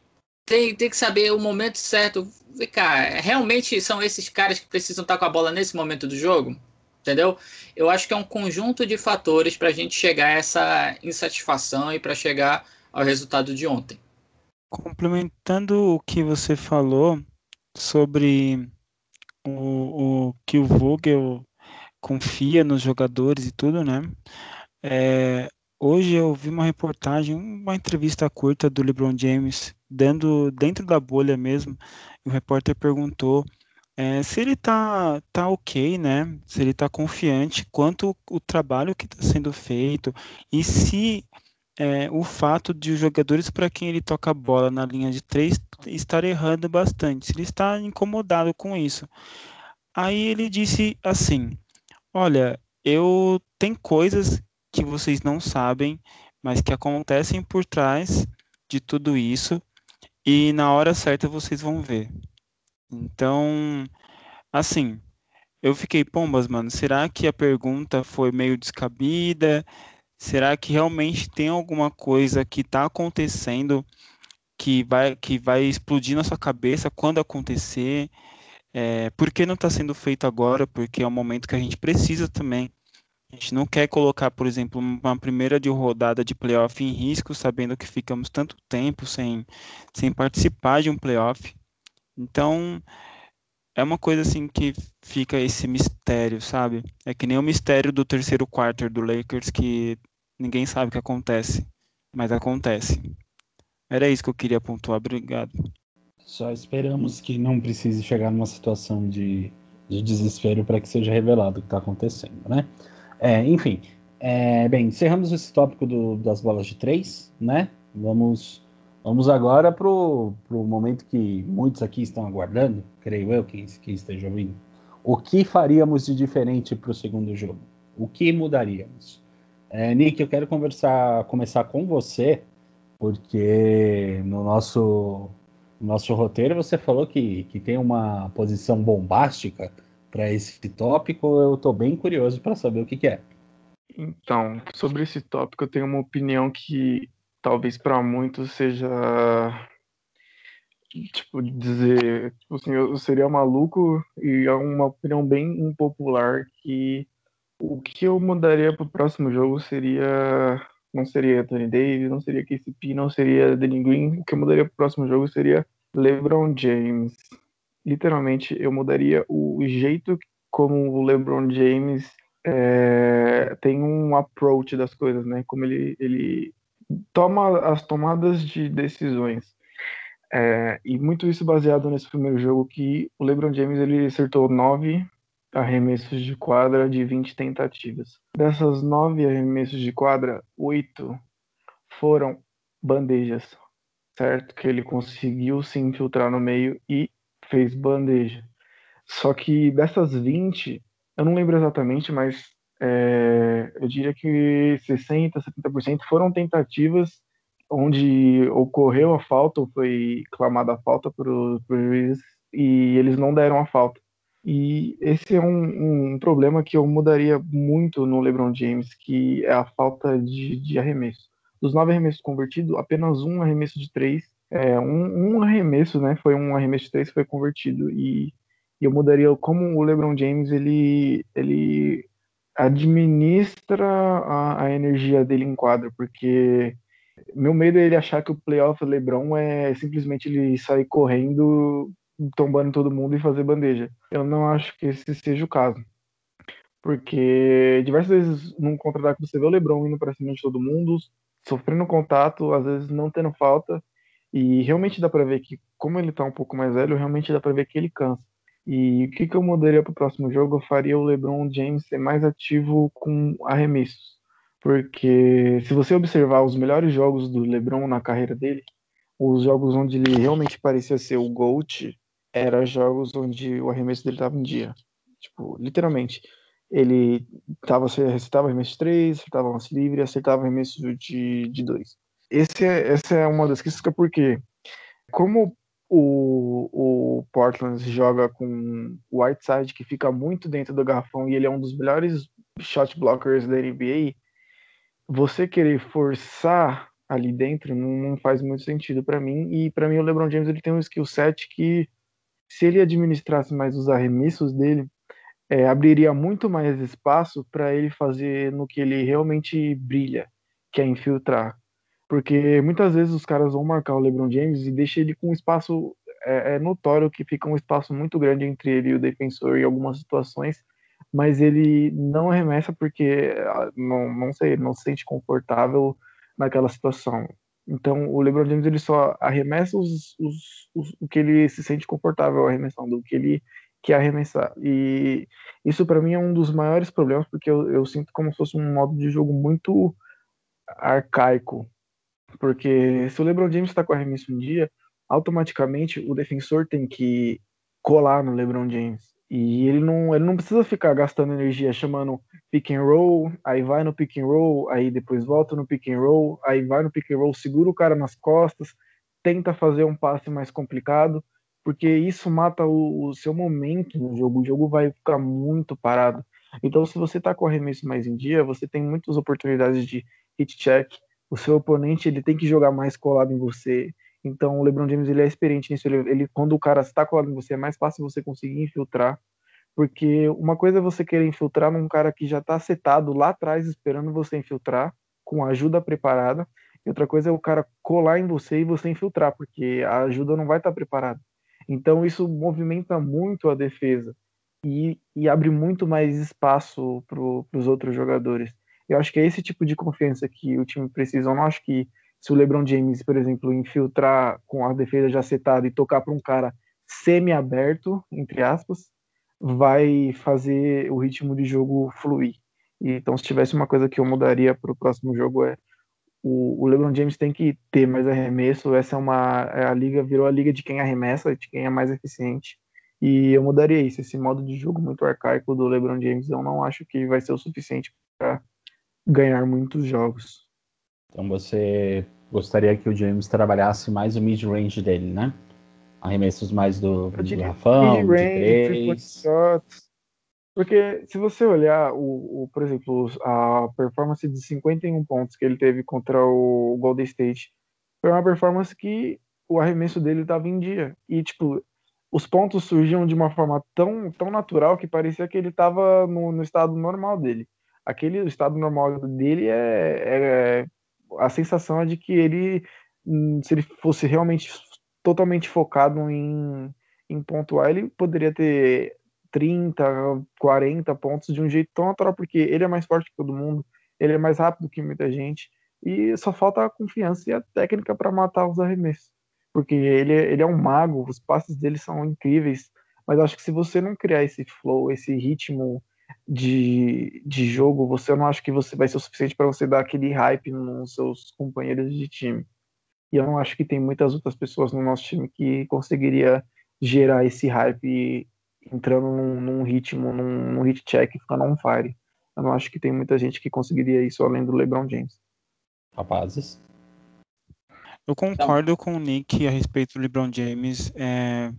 tem, tem que saber o momento certo cá, realmente são esses caras que precisam estar com a bola nesse momento do jogo? Entendeu? Eu acho que é um conjunto de fatores para a gente chegar a essa insatisfação e para chegar ao resultado de ontem. Complementando o que você falou sobre o, o que o Vogel confia nos jogadores e tudo, né? É, hoje eu vi uma reportagem, uma entrevista curta do LeBron James, dando dentro da bolha mesmo, o repórter perguntou é, se ele tá, tá ok, né? Se ele tá confiante quanto o trabalho que está sendo feito e se é, o fato de os jogadores para quem ele toca a bola na linha de três estar errando bastante, ele está incomodado com isso. Aí ele disse assim: Olha, eu tenho coisas que vocês não sabem, mas que acontecem por trás de tudo isso e na hora certa vocês vão ver. Então, assim, eu fiquei, pombas, mano, será que a pergunta foi meio descabida? Será que realmente tem alguma coisa que tá acontecendo que vai, que vai explodir na sua cabeça quando acontecer? É, por que não está sendo feito agora? Porque é um momento que a gente precisa também a gente não quer colocar, por exemplo, uma primeira de rodada de playoff em risco, sabendo que ficamos tanto tempo sem, sem participar de um playoff. Então, é uma coisa assim que fica esse mistério, sabe? É que nem o mistério do terceiro quarto do Lakers que ninguém sabe o que acontece, mas acontece. Era isso que eu queria pontuar. Obrigado. Só esperamos que não precise chegar numa situação de, de desespero para que seja revelado o que está acontecendo, né? É, enfim, é, bem, encerramos esse tópico do, das bolas de três, né? Vamos, vamos agora para o momento que muitos aqui estão aguardando, creio eu, quem, quem esteja ouvindo. O que faríamos de diferente para o segundo jogo? O que mudaríamos? É, Nick, eu quero conversar, começar com você, porque no nosso, no nosso roteiro você falou que, que tem uma posição bombástica para esse tópico, eu estou bem curioso para saber o que, que, é. Então, sobre esse tópico, eu tenho uma opinião que talvez para muitos seja tipo dizer, tipo assim, eu seria maluco e é uma opinião bem impopular que o que eu mudaria para o próximo jogo seria não seria Tony Davis, não seria KCP, não seria Danny Green. O que eu mudaria para o próximo jogo seria LeBron James. Literalmente, eu mudaria o jeito como o LeBron James é, tem um approach das coisas, né? Como ele, ele toma as tomadas de decisões. É, e muito isso baseado nesse primeiro jogo que o LeBron James ele acertou nove arremessos de quadra de 20 tentativas. Dessas nove arremessos de quadra, oito foram bandejas, certo? Que ele conseguiu se infiltrar no meio e fez bandeja. Só que dessas 20, eu não lembro exatamente, mas é, eu diria que 60%, 70% foram tentativas onde ocorreu a falta, ou foi clamada a falta para o juiz, e eles não deram a falta. E esse é um, um, problema que eu mudaria muito no LeBron James, que é a falta de, de arremesso. Dos nove arremessos convertidos, apenas um arremesso de três, é, um, um arremesso, né? Foi um arremesso de três foi convertido. E, e eu mudaria como o LeBron James ele, ele administra a, a energia dele em quadro, porque meu medo é ele achar que o playoff LeBron é simplesmente ele sair correndo, tombando todo mundo e fazer bandeja. Eu não acho que esse seja o caso. Porque diversas vezes num contra-ataque você vê o LeBron indo para cima de todo mundo, sofrendo contato, às vezes não tendo falta, e realmente dá para ver que, como ele tá um pouco mais velho, realmente dá para ver que ele cansa. E o que, que eu mudaria para o próximo jogo? Eu faria o LeBron James ser mais ativo com arremessos. Porque se você observar os melhores jogos do LeBron na carreira dele, os jogos onde ele realmente parecia ser o GOAT, eram jogos onde o arremesso dele estava em dia. Tipo, literalmente. Ele tava, acertava arremesso de 3, acertava lance livre, acertava arremesso de, de 2. Esse é, essa é uma das questões, porque como o, o Portland joga com o Whiteside, que fica muito dentro do garrafão, e ele é um dos melhores shot blockers da NBA, você querer forçar ali dentro não, não faz muito sentido para mim. E para mim o LeBron James ele tem um skill set que, se ele administrasse mais os arremessos dele, é, abriria muito mais espaço para ele fazer no que ele realmente brilha, que é infiltrar. Porque muitas vezes os caras vão marcar o LeBron James e deixa ele com um espaço é, é, notório que fica um espaço muito grande entre ele e o defensor em algumas situações, mas ele não arremessa porque ah, não, não sei, não se sente confortável naquela situação. Então o LeBron James ele só arremessa os, os, os, o que ele se sente confortável arremessando, o que ele quer arremessar. E isso para mim é um dos maiores problemas porque eu, eu sinto como se fosse um modo de jogo muito arcaico porque se o LeBron James está com arremesso um dia, automaticamente o defensor tem que colar no LeBron James. E ele não, ele não precisa ficar gastando energia chamando pick and roll, aí vai no pick and roll, aí depois volta no pick and roll, aí vai no pick and roll, segura o cara nas costas, tenta fazer um passe mais complicado, porque isso mata o, o seu momento no jogo. O jogo vai ficar muito parado. Então, se você tá com arremesso mais em dia, você tem muitas oportunidades de hit check, o seu oponente ele tem que jogar mais colado em você. Então o LeBron James ele é experiente nisso. Ele, ele quando o cara está colado em você é mais fácil você conseguir infiltrar, porque uma coisa é você querer infiltrar num cara que já está setado lá atrás esperando você infiltrar com ajuda preparada. E outra coisa é o cara colar em você e você infiltrar, porque a ajuda não vai estar tá preparada. Então isso movimenta muito a defesa e, e abre muito mais espaço para os outros jogadores. Eu acho que é esse tipo de confiança que o time precisa. Eu não acho que se o LeBron James, por exemplo, infiltrar com a defesa já setada e tocar para um cara semi-aberto, entre aspas, vai fazer o ritmo de jogo fluir. Então, se tivesse uma coisa que eu mudaria para o próximo jogo é o, o, LeBron James tem que ter mais arremesso. Essa é uma é a liga virou a liga de quem arremessa, de quem é mais eficiente. E eu mudaria isso. Esse modo de jogo muito arcaico do LeBron James, eu não acho que vai ser o suficiente para ganhar muitos jogos. Então você gostaria que o James trabalhasse mais o mid-range dele, né? Arremessos mais do, do garrafão, de três. Porque se você olhar, o, o, por exemplo, a performance de 51 pontos que ele teve contra o Golden State, foi uma performance que o arremesso dele estava em dia. E, tipo, os pontos surgiam de uma forma tão, tão natural que parecia que ele estava no, no estado normal dele aquele estado normal dele é, é, a sensação é de que ele hum, se ele fosse realmente totalmente focado em, em pontuar, ele poderia ter 30, 40 pontos de um jeito tão natural, porque ele é mais forte que todo mundo, ele é mais rápido que muita gente, e só falta a confiança e a técnica para matar os arremessos. Porque ele, ele é um mago, os passes dele são incríveis, mas acho que se você não criar esse flow, esse ritmo de, de jogo, você não acha que você vai ser o suficiente para você dar aquele hype nos seus companheiros de time. E eu não acho que tem muitas outras pessoas no nosso time que conseguiria gerar esse hype entrando num, num ritmo, num, num hit check, ficando on fire. Eu não acho que tem muita gente que conseguiria isso além do LeBron James. Rapazes. Eu concordo com o Nick a respeito do LeBron James. É,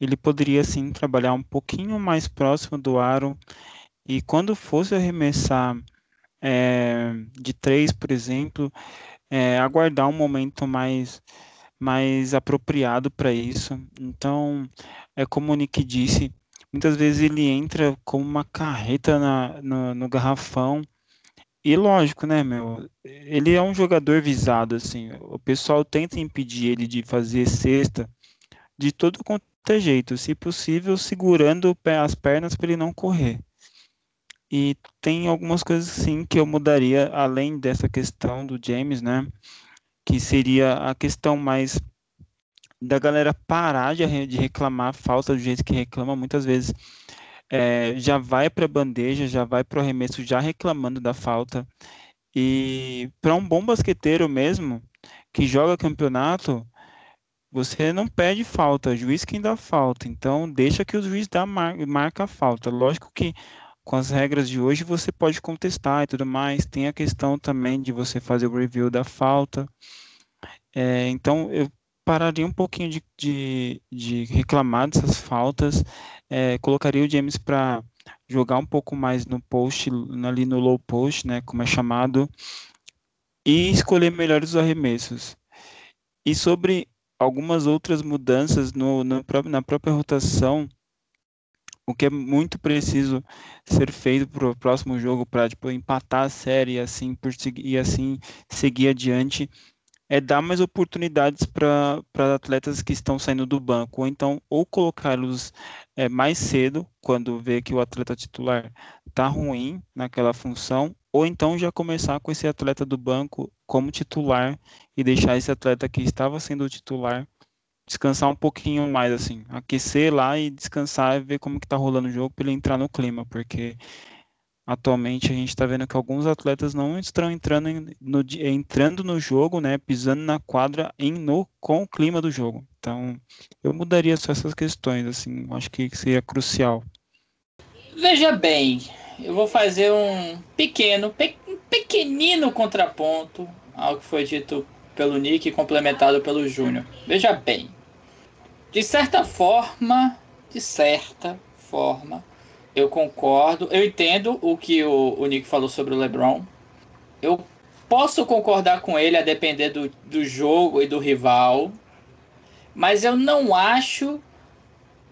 ele poderia sim trabalhar um pouquinho mais próximo do aro e quando fosse arremessar é, de três, por exemplo, é, aguardar um momento mais mais apropriado para isso. Então, é como o Nick disse, muitas vezes ele entra como uma carreta na, no, no garrafão. E lógico, né, meu? Ele é um jogador visado, assim. O pessoal tenta impedir ele de fazer cesta de todo quanto é jeito, se possível, segurando as pernas para ele não correr. E tem algumas coisas sim que eu mudaria além dessa questão do James, né? Que seria a questão mais da galera parar de, reclamar falta do jeito que reclama muitas vezes. É, já vai para a bandeja, já vai para o arremesso já reclamando da falta. E para um bom basqueteiro mesmo, que joga campeonato, você não pede falta, juiz quem dá falta. Então, deixa que o juiz dá mar, marca a falta. Lógico que com as regras de hoje você pode contestar e tudo mais. Tem a questão também de você fazer o review da falta. É, então, eu pararia um pouquinho de, de, de reclamar dessas faltas, é, colocaria o James para jogar um pouco mais no post, ali no low post, né, como é chamado, e escolher melhor os arremessos. E sobre algumas outras mudanças no, no, na própria rotação, o que é muito preciso ser feito para o próximo jogo para tipo, empatar a série e assim, e assim seguir adiante é dar mais oportunidades para atletas que estão saindo do banco, ou então ou colocá-los é, mais cedo, quando vê que o atleta titular está ruim naquela função, ou então já começar com esse atleta do banco como titular e deixar esse atleta que estava sendo titular descansar um pouquinho mais, assim, aquecer lá e descansar e ver como que tá rolando o jogo para ele entrar no clima, porque Atualmente a gente está vendo que alguns atletas não estão entrando no, entrando no jogo, né, pisando na quadra em, no, com o clima do jogo. Então, eu mudaria só essas questões, assim, acho que seria crucial. Veja bem, eu vou fazer um pequeno, pe, um pequenino contraponto ao que foi dito pelo Nick e complementado pelo Júnior. Veja bem, de certa forma, de certa forma, eu concordo. Eu entendo o que o, o Nick falou sobre o LeBron. Eu posso concordar com ele a depender do, do jogo e do rival. Mas eu não acho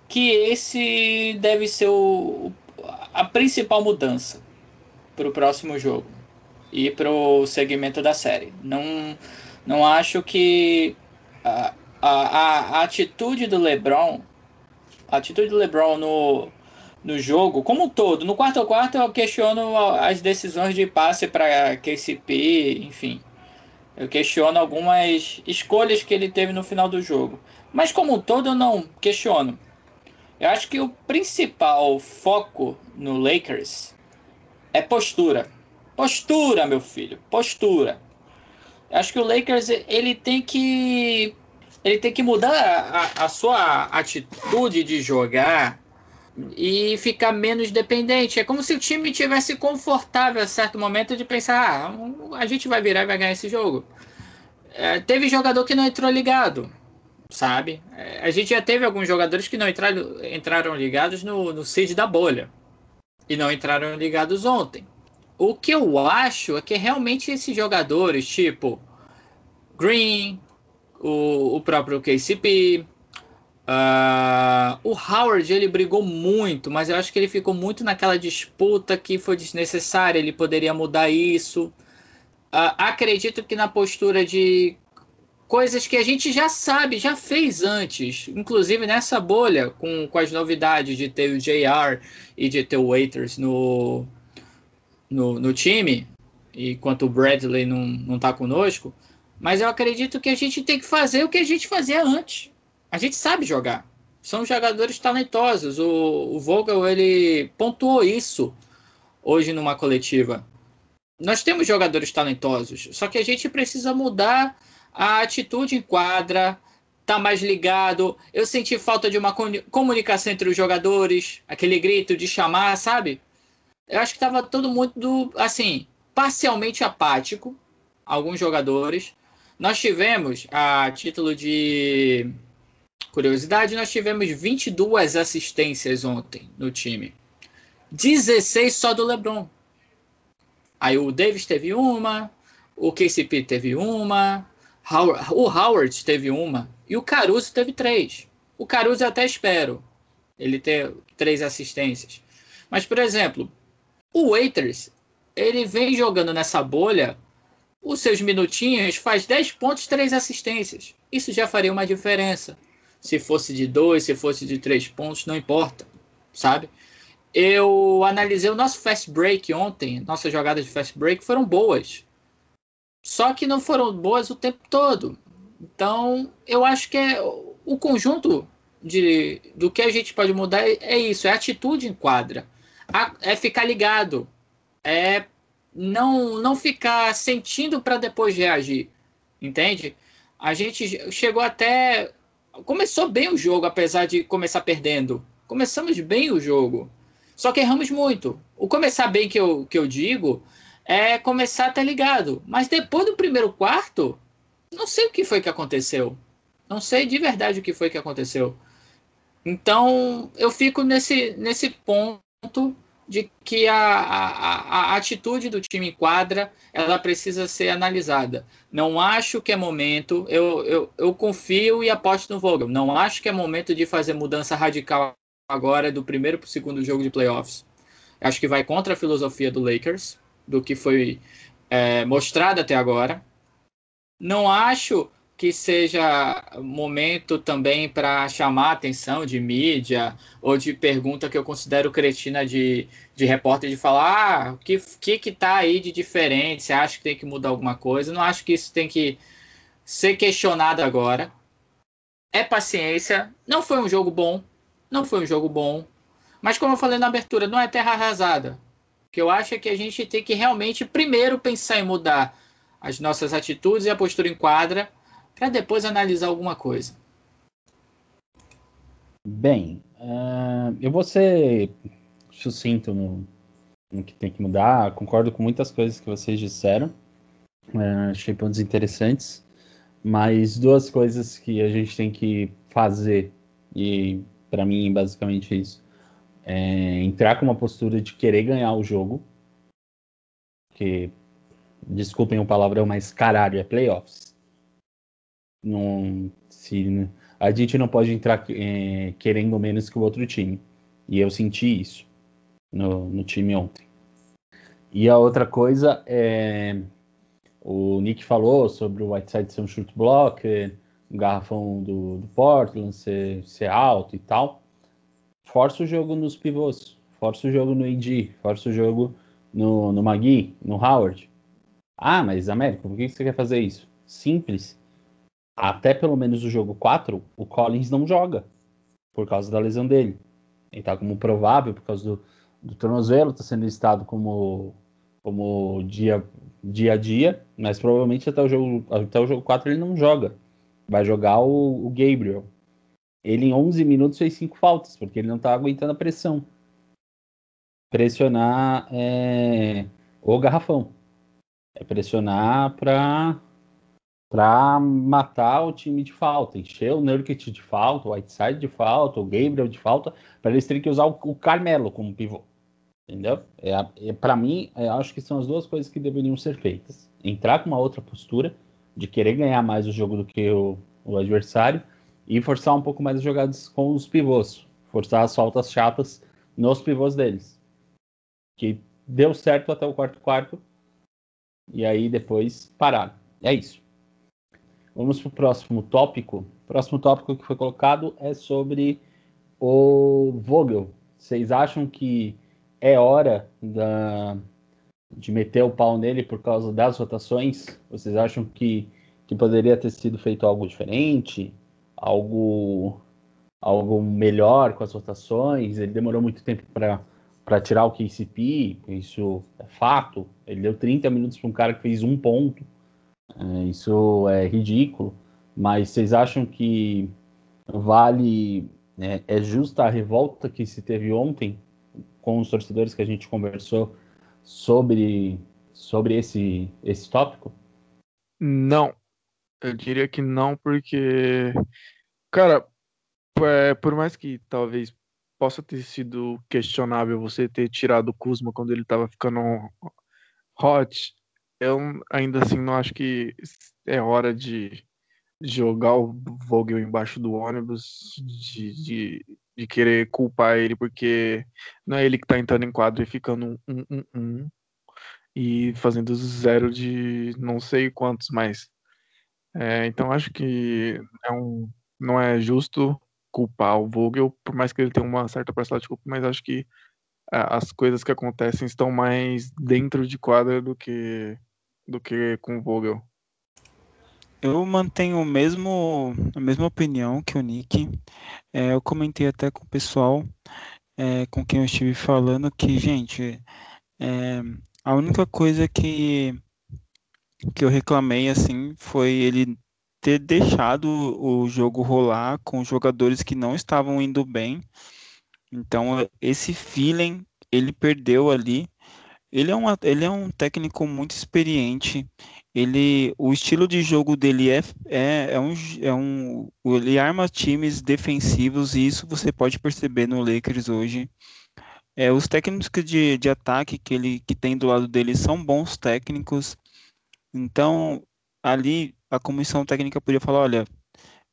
que esse deve ser o, a principal mudança para o próximo jogo e para o segmento da série. Não, não acho que a, a, a atitude do LeBron, a atitude do LeBron no, no jogo, como um todo. No quarto quarto eu questiono as decisões de passe para KCP, enfim. Eu questiono algumas escolhas que ele teve no final do jogo. Mas como um todo eu não questiono. Eu acho que o principal foco no Lakers é postura. Postura, meu filho, postura. Eu acho que o Lakers ele tem que ele tem que mudar a, a sua atitude de jogar e ficar menos dependente. É como se o time tivesse confortável a certo momento de pensar: ah, a gente vai virar e vai ganhar esse jogo. É, teve jogador que não entrou ligado, sabe? É, a gente já teve alguns jogadores que não entraram, entraram ligados no, no seed da bolha e não entraram ligados ontem. O que eu acho é que realmente esses jogadores, tipo Green, o, o próprio KCP, Uh, o Howard ele brigou muito, mas eu acho que ele ficou muito naquela disputa que foi desnecessária. Ele poderia mudar isso. Uh, acredito que na postura de coisas que a gente já sabe, já fez antes, inclusive nessa bolha, com, com as novidades de ter o JR e de ter o Waiters no, no, no time, enquanto o Bradley não, não tá conosco, mas eu acredito que a gente tem que fazer o que a gente fazia antes. A gente sabe jogar. São jogadores talentosos. O, o Vogel, ele pontuou isso hoje numa coletiva. Nós temos jogadores talentosos, só que a gente precisa mudar a atitude em quadra, tá mais ligado. Eu senti falta de uma comunicação entre os jogadores, aquele grito de chamar, sabe? Eu acho que estava todo mundo, assim, parcialmente apático, alguns jogadores. Nós tivemos, a título de curiosidade, nós tivemos 22 assistências ontem no time. 16 só do LeBron. Aí o Davis teve uma, o KCP teve uma, o Howard teve uma e o Caruso teve três. O Caruso eu até espero ele ter três assistências. Mas, por exemplo, o Waiters, ele vem jogando nessa bolha os seus minutinhos, faz 10 pontos, 3 assistências. Isso já faria uma diferença. Se fosse de 2, se fosse de 3 pontos, não importa, sabe? Eu analisei o nosso fast break ontem, nossas jogadas de fast break foram boas. Só que não foram boas o tempo todo. Então, eu acho que é o conjunto de, do que a gente pode mudar é, isso, é atitude em quadra. é ficar ligado. É não não ficar sentindo para depois reagir. Entende? A gente chegou até começou bem o jogo apesar de começar perdendo. Começamos bem o jogo. Só que erramos muito. O começar bem que eu, que eu digo é começar a estar ligado. Mas depois do primeiro quarto, não sei o que foi que aconteceu. Não sei de verdade o que foi que aconteceu. Então, eu fico nesse, nesse ponto de que a, a, a, atitude do time em quadra ela precisa ser analisada. Não acho que é momento, eu, eu, eu confio e aposto no Vogel. Não acho que é momento de fazer mudança radical agora do primeiro para o segundo jogo de playoffs. Acho que vai contra a filosofia do Lakers do que foi é, mostrado até agora. Não acho que seja momento também para chamar a atenção de mídia ou de pergunta que eu considero cretina de, de repórter de falar ah, o que, que que tá aí de diferente, você acha que tem que mudar alguma coisa? Não acho que isso tem que ser questionado agora. É paciência. Não foi um jogo bom. Não foi um jogo bom. Mas como eu falei na abertura, não é terra arrasada que eu acho é que a gente tem que realmente primeiro pensar em mudar as nossas atitudes e a postura em quadra para depois analisar alguma coisa. Bem, uh, eu vou ser sucinto no, no, que tem que mudar. Concordo com muitas coisas que vocês disseram. Uh, achei pontos interessantes. Mas duas coisas que a gente tem que fazer, e para mim, basicamente isso é, entrar com uma postura de querer ganhar o jogo, que, desculpem o palavrão, mas caralho, é playoffs. Não, se, a gente não pode entrar é, querendo menos que o outro time. E eu senti isso no, no time ontem. E a outra coisa é. O Nick falou sobre o Whiteside ser um shoot block, o garrafão do, do Portland ser, ser alto e tal força o jogo nos pivôs, força o jogo no AD, força o jogo no, no Magui, no Howard. Ah, mas Américo, por que você quer fazer isso? Simples. Até pelo menos o jogo 4, o Collins não joga por causa da lesão dele. Ele tá como provável por causa do, do tornozelo, tá sendo listado como, como dia, dia a dia, mas provavelmente até o jogo, até o jogo 4 ele não joga. Vai jogar o, o Gabriel, ele em 11 minutos fez cinco faltas, porque ele não estava aguentando a pressão. Pressionar é, o garrafão. É pressionar para para matar o time de falta, encher o Nurkic de falta, o Whiteside de falta, o Gabriel de falta, para eles terem que usar o, o Carmelo como pivô. Entendeu? É, é para mim, acho que são as duas coisas que deveriam ser feitas. Entrar com uma outra postura de querer ganhar mais o jogo do que o, o adversário e forçar um pouco mais as jogadas com os pivôs, forçar as faltas chatas nos pivôs deles. Que deu certo até o quarto quarto e aí depois parar. É isso. Vamos para o próximo tópico. O próximo tópico que foi colocado é sobre o Vogel. Vocês acham que é hora da, de meter o pau nele por causa das rotações? Vocês acham que, que poderia ter sido feito algo diferente? Algo, algo melhor com as rotações? Ele demorou muito tempo para tirar o KCP, isso é fato. Ele deu 30 minutos para um cara que fez um ponto. É, isso é ridículo. Mas vocês acham que vale. É, é justa a revolta que se teve ontem com os torcedores que a gente conversou sobre, sobre esse, esse tópico? Não. Eu diria que não, porque, cara, é, por mais que talvez possa ter sido questionável você ter tirado o Kuzma quando ele estava ficando hot, eu ainda assim não acho que é hora de jogar o Vogel embaixo do ônibus, de, de, de, querer culpar ele, porque não é ele que tá entrando em quadro e ficando um, um, um, e fazendo zero de não sei quantos mais. É, então acho que é um, não é justo culpar o Vogel, por mais que ele tenha uma certa parcela de culpa, mas acho que as coisas que acontecem estão mais dentro de quadra do que do que com o Vogel. Eu mantenho o mesmo, a mesma opinião que o Nick. É, eu comentei até com o pessoal é, com quem eu estive falando que, gente, é, a única coisa que, que eu reclamei assim foi ele ter deixado o jogo rolar com jogadores que não estavam indo bem. Então, esse feeling ele perdeu ali. Ele é, um, ele é um técnico muito experiente ele, o estilo de jogo dele é, é, é, um, é um. Ele arma times defensivos e isso você pode perceber no Lakers hoje. É, os técnicos de, de ataque que ele que tem do lado dele são bons técnicos. Então, ali a comissão técnica podia falar: olha,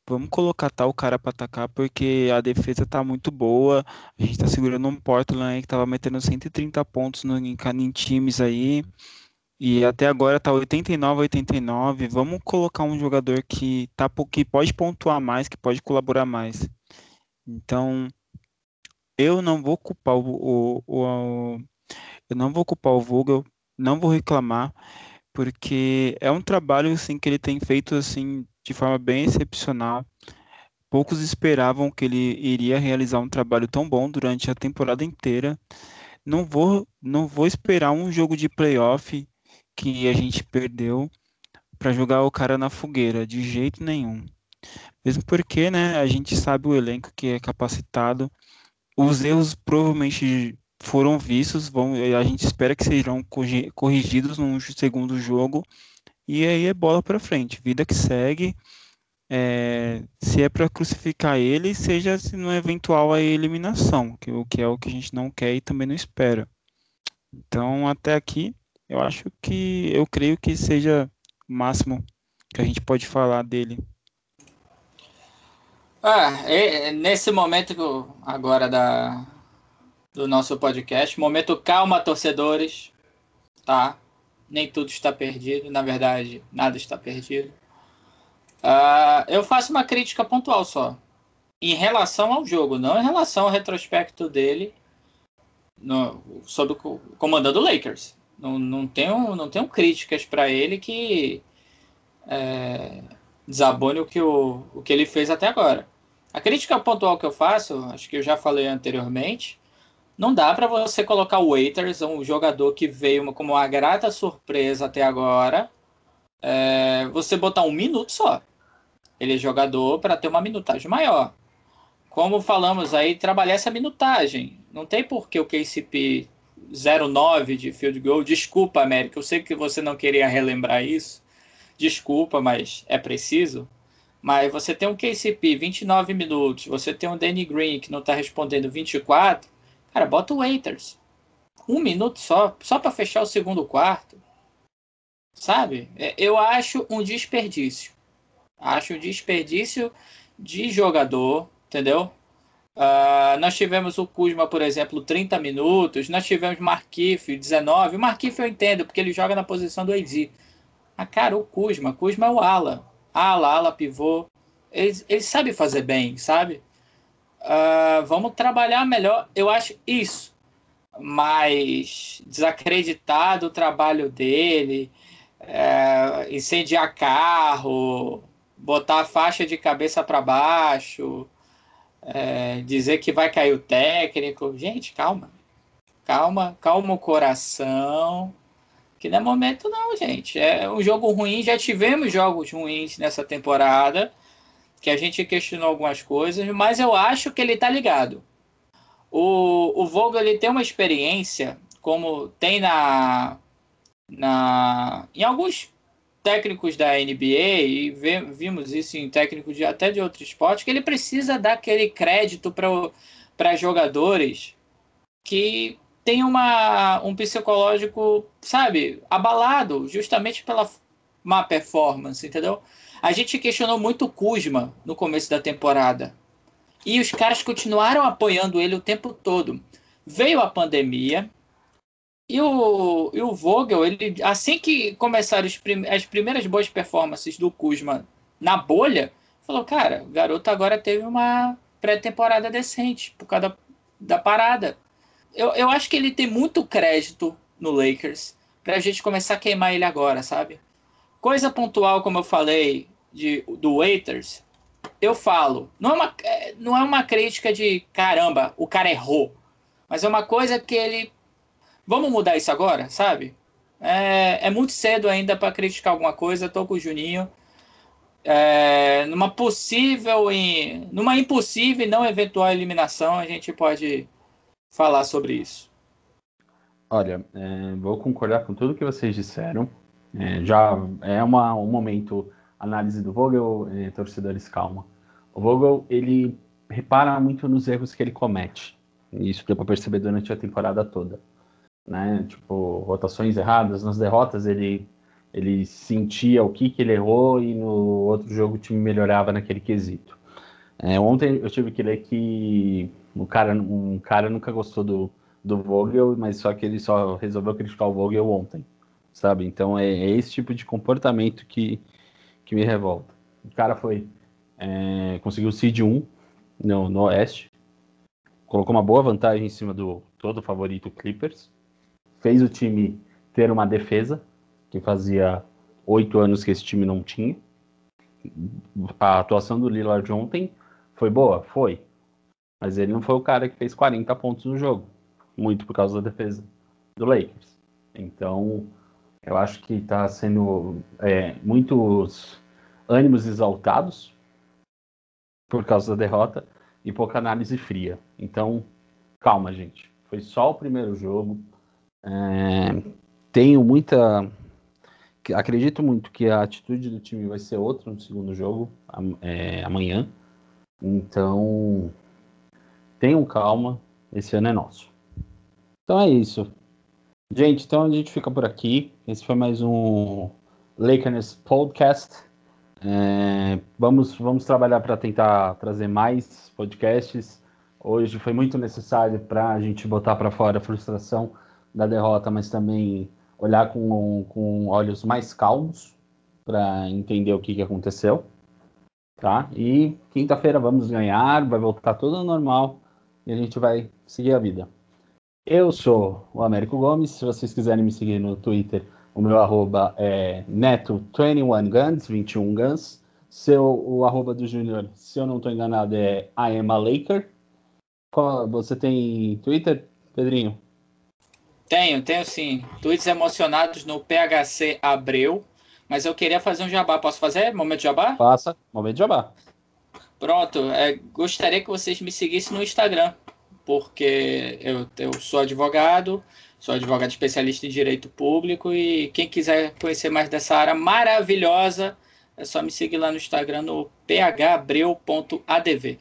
vamos colocar tal cara para atacar porque a defesa tá muito boa. A gente tá segurando um Portland aí que tava metendo 130 pontos no, em, em times aí. E até agora tá 89 89. Vamos colocar um jogador que tá que pode pontuar mais, que pode colaborar mais. Então, eu não vou culpar o, o, o eu não vou culpar o Vogel, não vou reclamar, porque é um trabalho assim que ele tem feito assim de forma bem excepcional. Poucos esperavam que ele iria realizar um trabalho tão bom durante a temporada inteira. Não vou, não vou esperar um jogo de playoff que a gente perdeu para jogar o cara na fogueira, de jeito nenhum. Mesmo porque, né, a gente sabe o elenco que é capacitado. Os erros provavelmente foram vistos, vão, a gente espera que sejam corrigidos no segundo jogo. E aí é bola para frente, vida que segue. É, se é para crucificar ele, seja se não é eventual a eliminação, que o que é o que a gente não quer e também não espera. Então, até aqui, eu acho que eu creio que seja o máximo que a gente pode falar dele. Ah, é, é nesse momento agora da, do nosso podcast, momento calma, torcedores, tá? Nem tudo está perdido, na verdade, nada está perdido. Uh, eu faço uma crítica pontual só, em relação ao jogo, não em relação ao retrospecto dele no, sobre o comandando o Lakers. Não, não, tenho, não tenho críticas para ele que é, desabone o que, o, o que ele fez até agora. A crítica pontual que eu faço, acho que eu já falei anteriormente, não dá para você colocar o Waiters, um jogador que veio como uma grata surpresa até agora, é, você botar um minuto só. Ele é jogador para ter uma minutagem maior. Como falamos aí, trabalhar essa minutagem. Não tem por que o KCP 0,9 de field goal. Desculpa, América, eu sei que você não queria relembrar isso. Desculpa, mas é preciso. Mas você tem um KCP 29 minutos, você tem um Danny Green que não está respondendo 24. Cara, bota o Waiters. Um minuto só, só para fechar o segundo quarto. Sabe? É, eu acho um desperdício. Acho um desperdício de jogador, entendeu? Uh, nós tivemos o Kuzma, por exemplo, 30 minutos. Nós tivemos Markif, 19. O Markif eu entendo, porque ele joga na posição do AD. Mas, cara, o Kuzma, Kuzma é o ala. ala, ala, pivô. Ele, ele sabe fazer bem, sabe? Uh, vamos trabalhar melhor. Eu acho isso. Mas desacreditar do trabalho dele, é, incendiar carro, botar a faixa de cabeça para baixo, é, dizer que vai cair o técnico. Gente, calma. Calma, calma o coração. Que não é momento, não, gente. É um jogo ruim. Já tivemos jogos ruins nessa temporada. Que a gente questionou algumas coisas. Mas eu acho que ele tá ligado. O, o Vogel ele tem uma experiência, como tem na, na em alguns técnicos da NBA, e vimos isso em técnicos de, até de outros esportes, que ele precisa dar aquele crédito para jogadores que tem uma, um psicológico, sabe, abalado, justamente pela má performance, entendeu? A gente questionou muito o Kuzma no começo da temporada. E os caras continuaram apoiando ele o tempo todo. Veio a pandemia, e o, e o Vogel, ele, assim que começaram prim as primeiras boas performances do Kuzma na bolha, falou: cara, o garoto agora teve uma pré-temporada decente por causa da, da parada. Eu, eu acho que ele tem muito crédito no Lakers pra gente começar a queimar ele agora, sabe? Coisa pontual, como eu falei, de, do Waiters, eu falo, não é, uma, é, não é uma crítica de caramba, o cara errou. Mas é uma coisa que ele Vamos mudar isso agora, sabe? É, é muito cedo ainda para criticar alguma coisa. Estou com o Juninho. É, numa possível, e numa impossível e não eventual eliminação, a gente pode falar sobre isso. Olha, é, vou concordar com tudo que vocês disseram. É, já é uma, um momento análise do Vogel, é, torcedores calma. O Vogel ele repara muito nos erros que ele comete. Isso deu para perceber durante a temporada toda né? Tipo, rotações erradas, nas derrotas ele ele sentia o que, que ele errou e no outro jogo o time melhorava naquele quesito. É, ontem eu tive que ler que um cara, um cara nunca gostou do, do Vogel, mas só que ele só resolveu criticar o Vogel ontem, sabe? Então é, é esse tipo de comportamento que, que me revolta. O cara foi, é, conseguiu o seed 1 no, no Oeste, colocou uma boa vantagem em cima do todo favorito Clippers, fez o time ter uma defesa, que fazia oito anos que esse time não tinha. A atuação do Lillard ontem foi boa? Foi. Mas ele não foi o cara que fez 40 pontos no jogo. Muito por causa da defesa do Lakers. Então, eu acho que está sendo é, muitos ânimos exaltados por causa da derrota e pouca análise fria. Então, calma, gente. Foi só o primeiro jogo. É, tenho muita. Acredito muito que a atitude do time vai ser outra no segundo jogo, é, amanhã. Então, tenham calma, esse ano é nosso. Então é isso. Gente, então a gente fica por aqui. Esse foi mais um Lakers Podcast. É, vamos, vamos trabalhar para tentar trazer mais podcasts. Hoje foi muito necessário para a gente botar para fora a frustração da derrota, mas também olhar com, com olhos mais calmos para entender o que, que aconteceu. Tá? E quinta-feira vamos ganhar, vai voltar tudo normal e a gente vai seguir a vida. Eu sou o Américo Gomes. Se vocês quiserem me seguir no Twitter, o meu arroba é neto21guns, 21guns. Seu, o arroba do Júnior, se eu não estou enganado, é I am a Laker. Você tem Twitter, Pedrinho? Tenho, tenho sim. Tweets emocionados no PHC Abreu. Mas eu queria fazer um jabá. Posso fazer? Momento de jabá? Faça. Momento de jabá. Pronto. É, gostaria que vocês me seguissem no Instagram. Porque eu, eu sou advogado, sou advogado especialista em direito público. E quem quiser conhecer mais dessa área maravilhosa, é só me seguir lá no Instagram no phabreu.adv.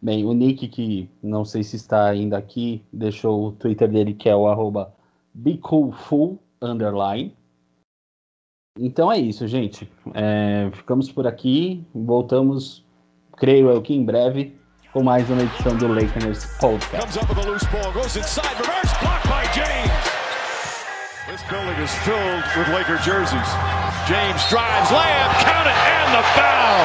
Bem, o Nick, que não sei se está ainda aqui, deixou o Twitter dele, que é o arroba underline. Então é isso, gente. É, ficamos por aqui. Voltamos, creio eu que em breve, com mais uma edição do Lakers Podcast. This building is filled with Laker jerseys. James drives, layup, count it, and the foul.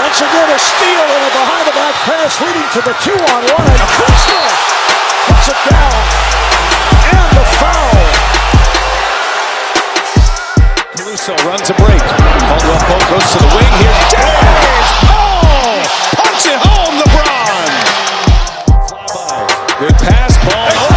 Once again, a steal and a behind the back pass leading to the two on one. And Kuzma puts it down. And the foul. Russo runs a break. Caldwell Pope goes to the wing here. Dares! Oh! Punch it home, LeBron! Good pass, ball.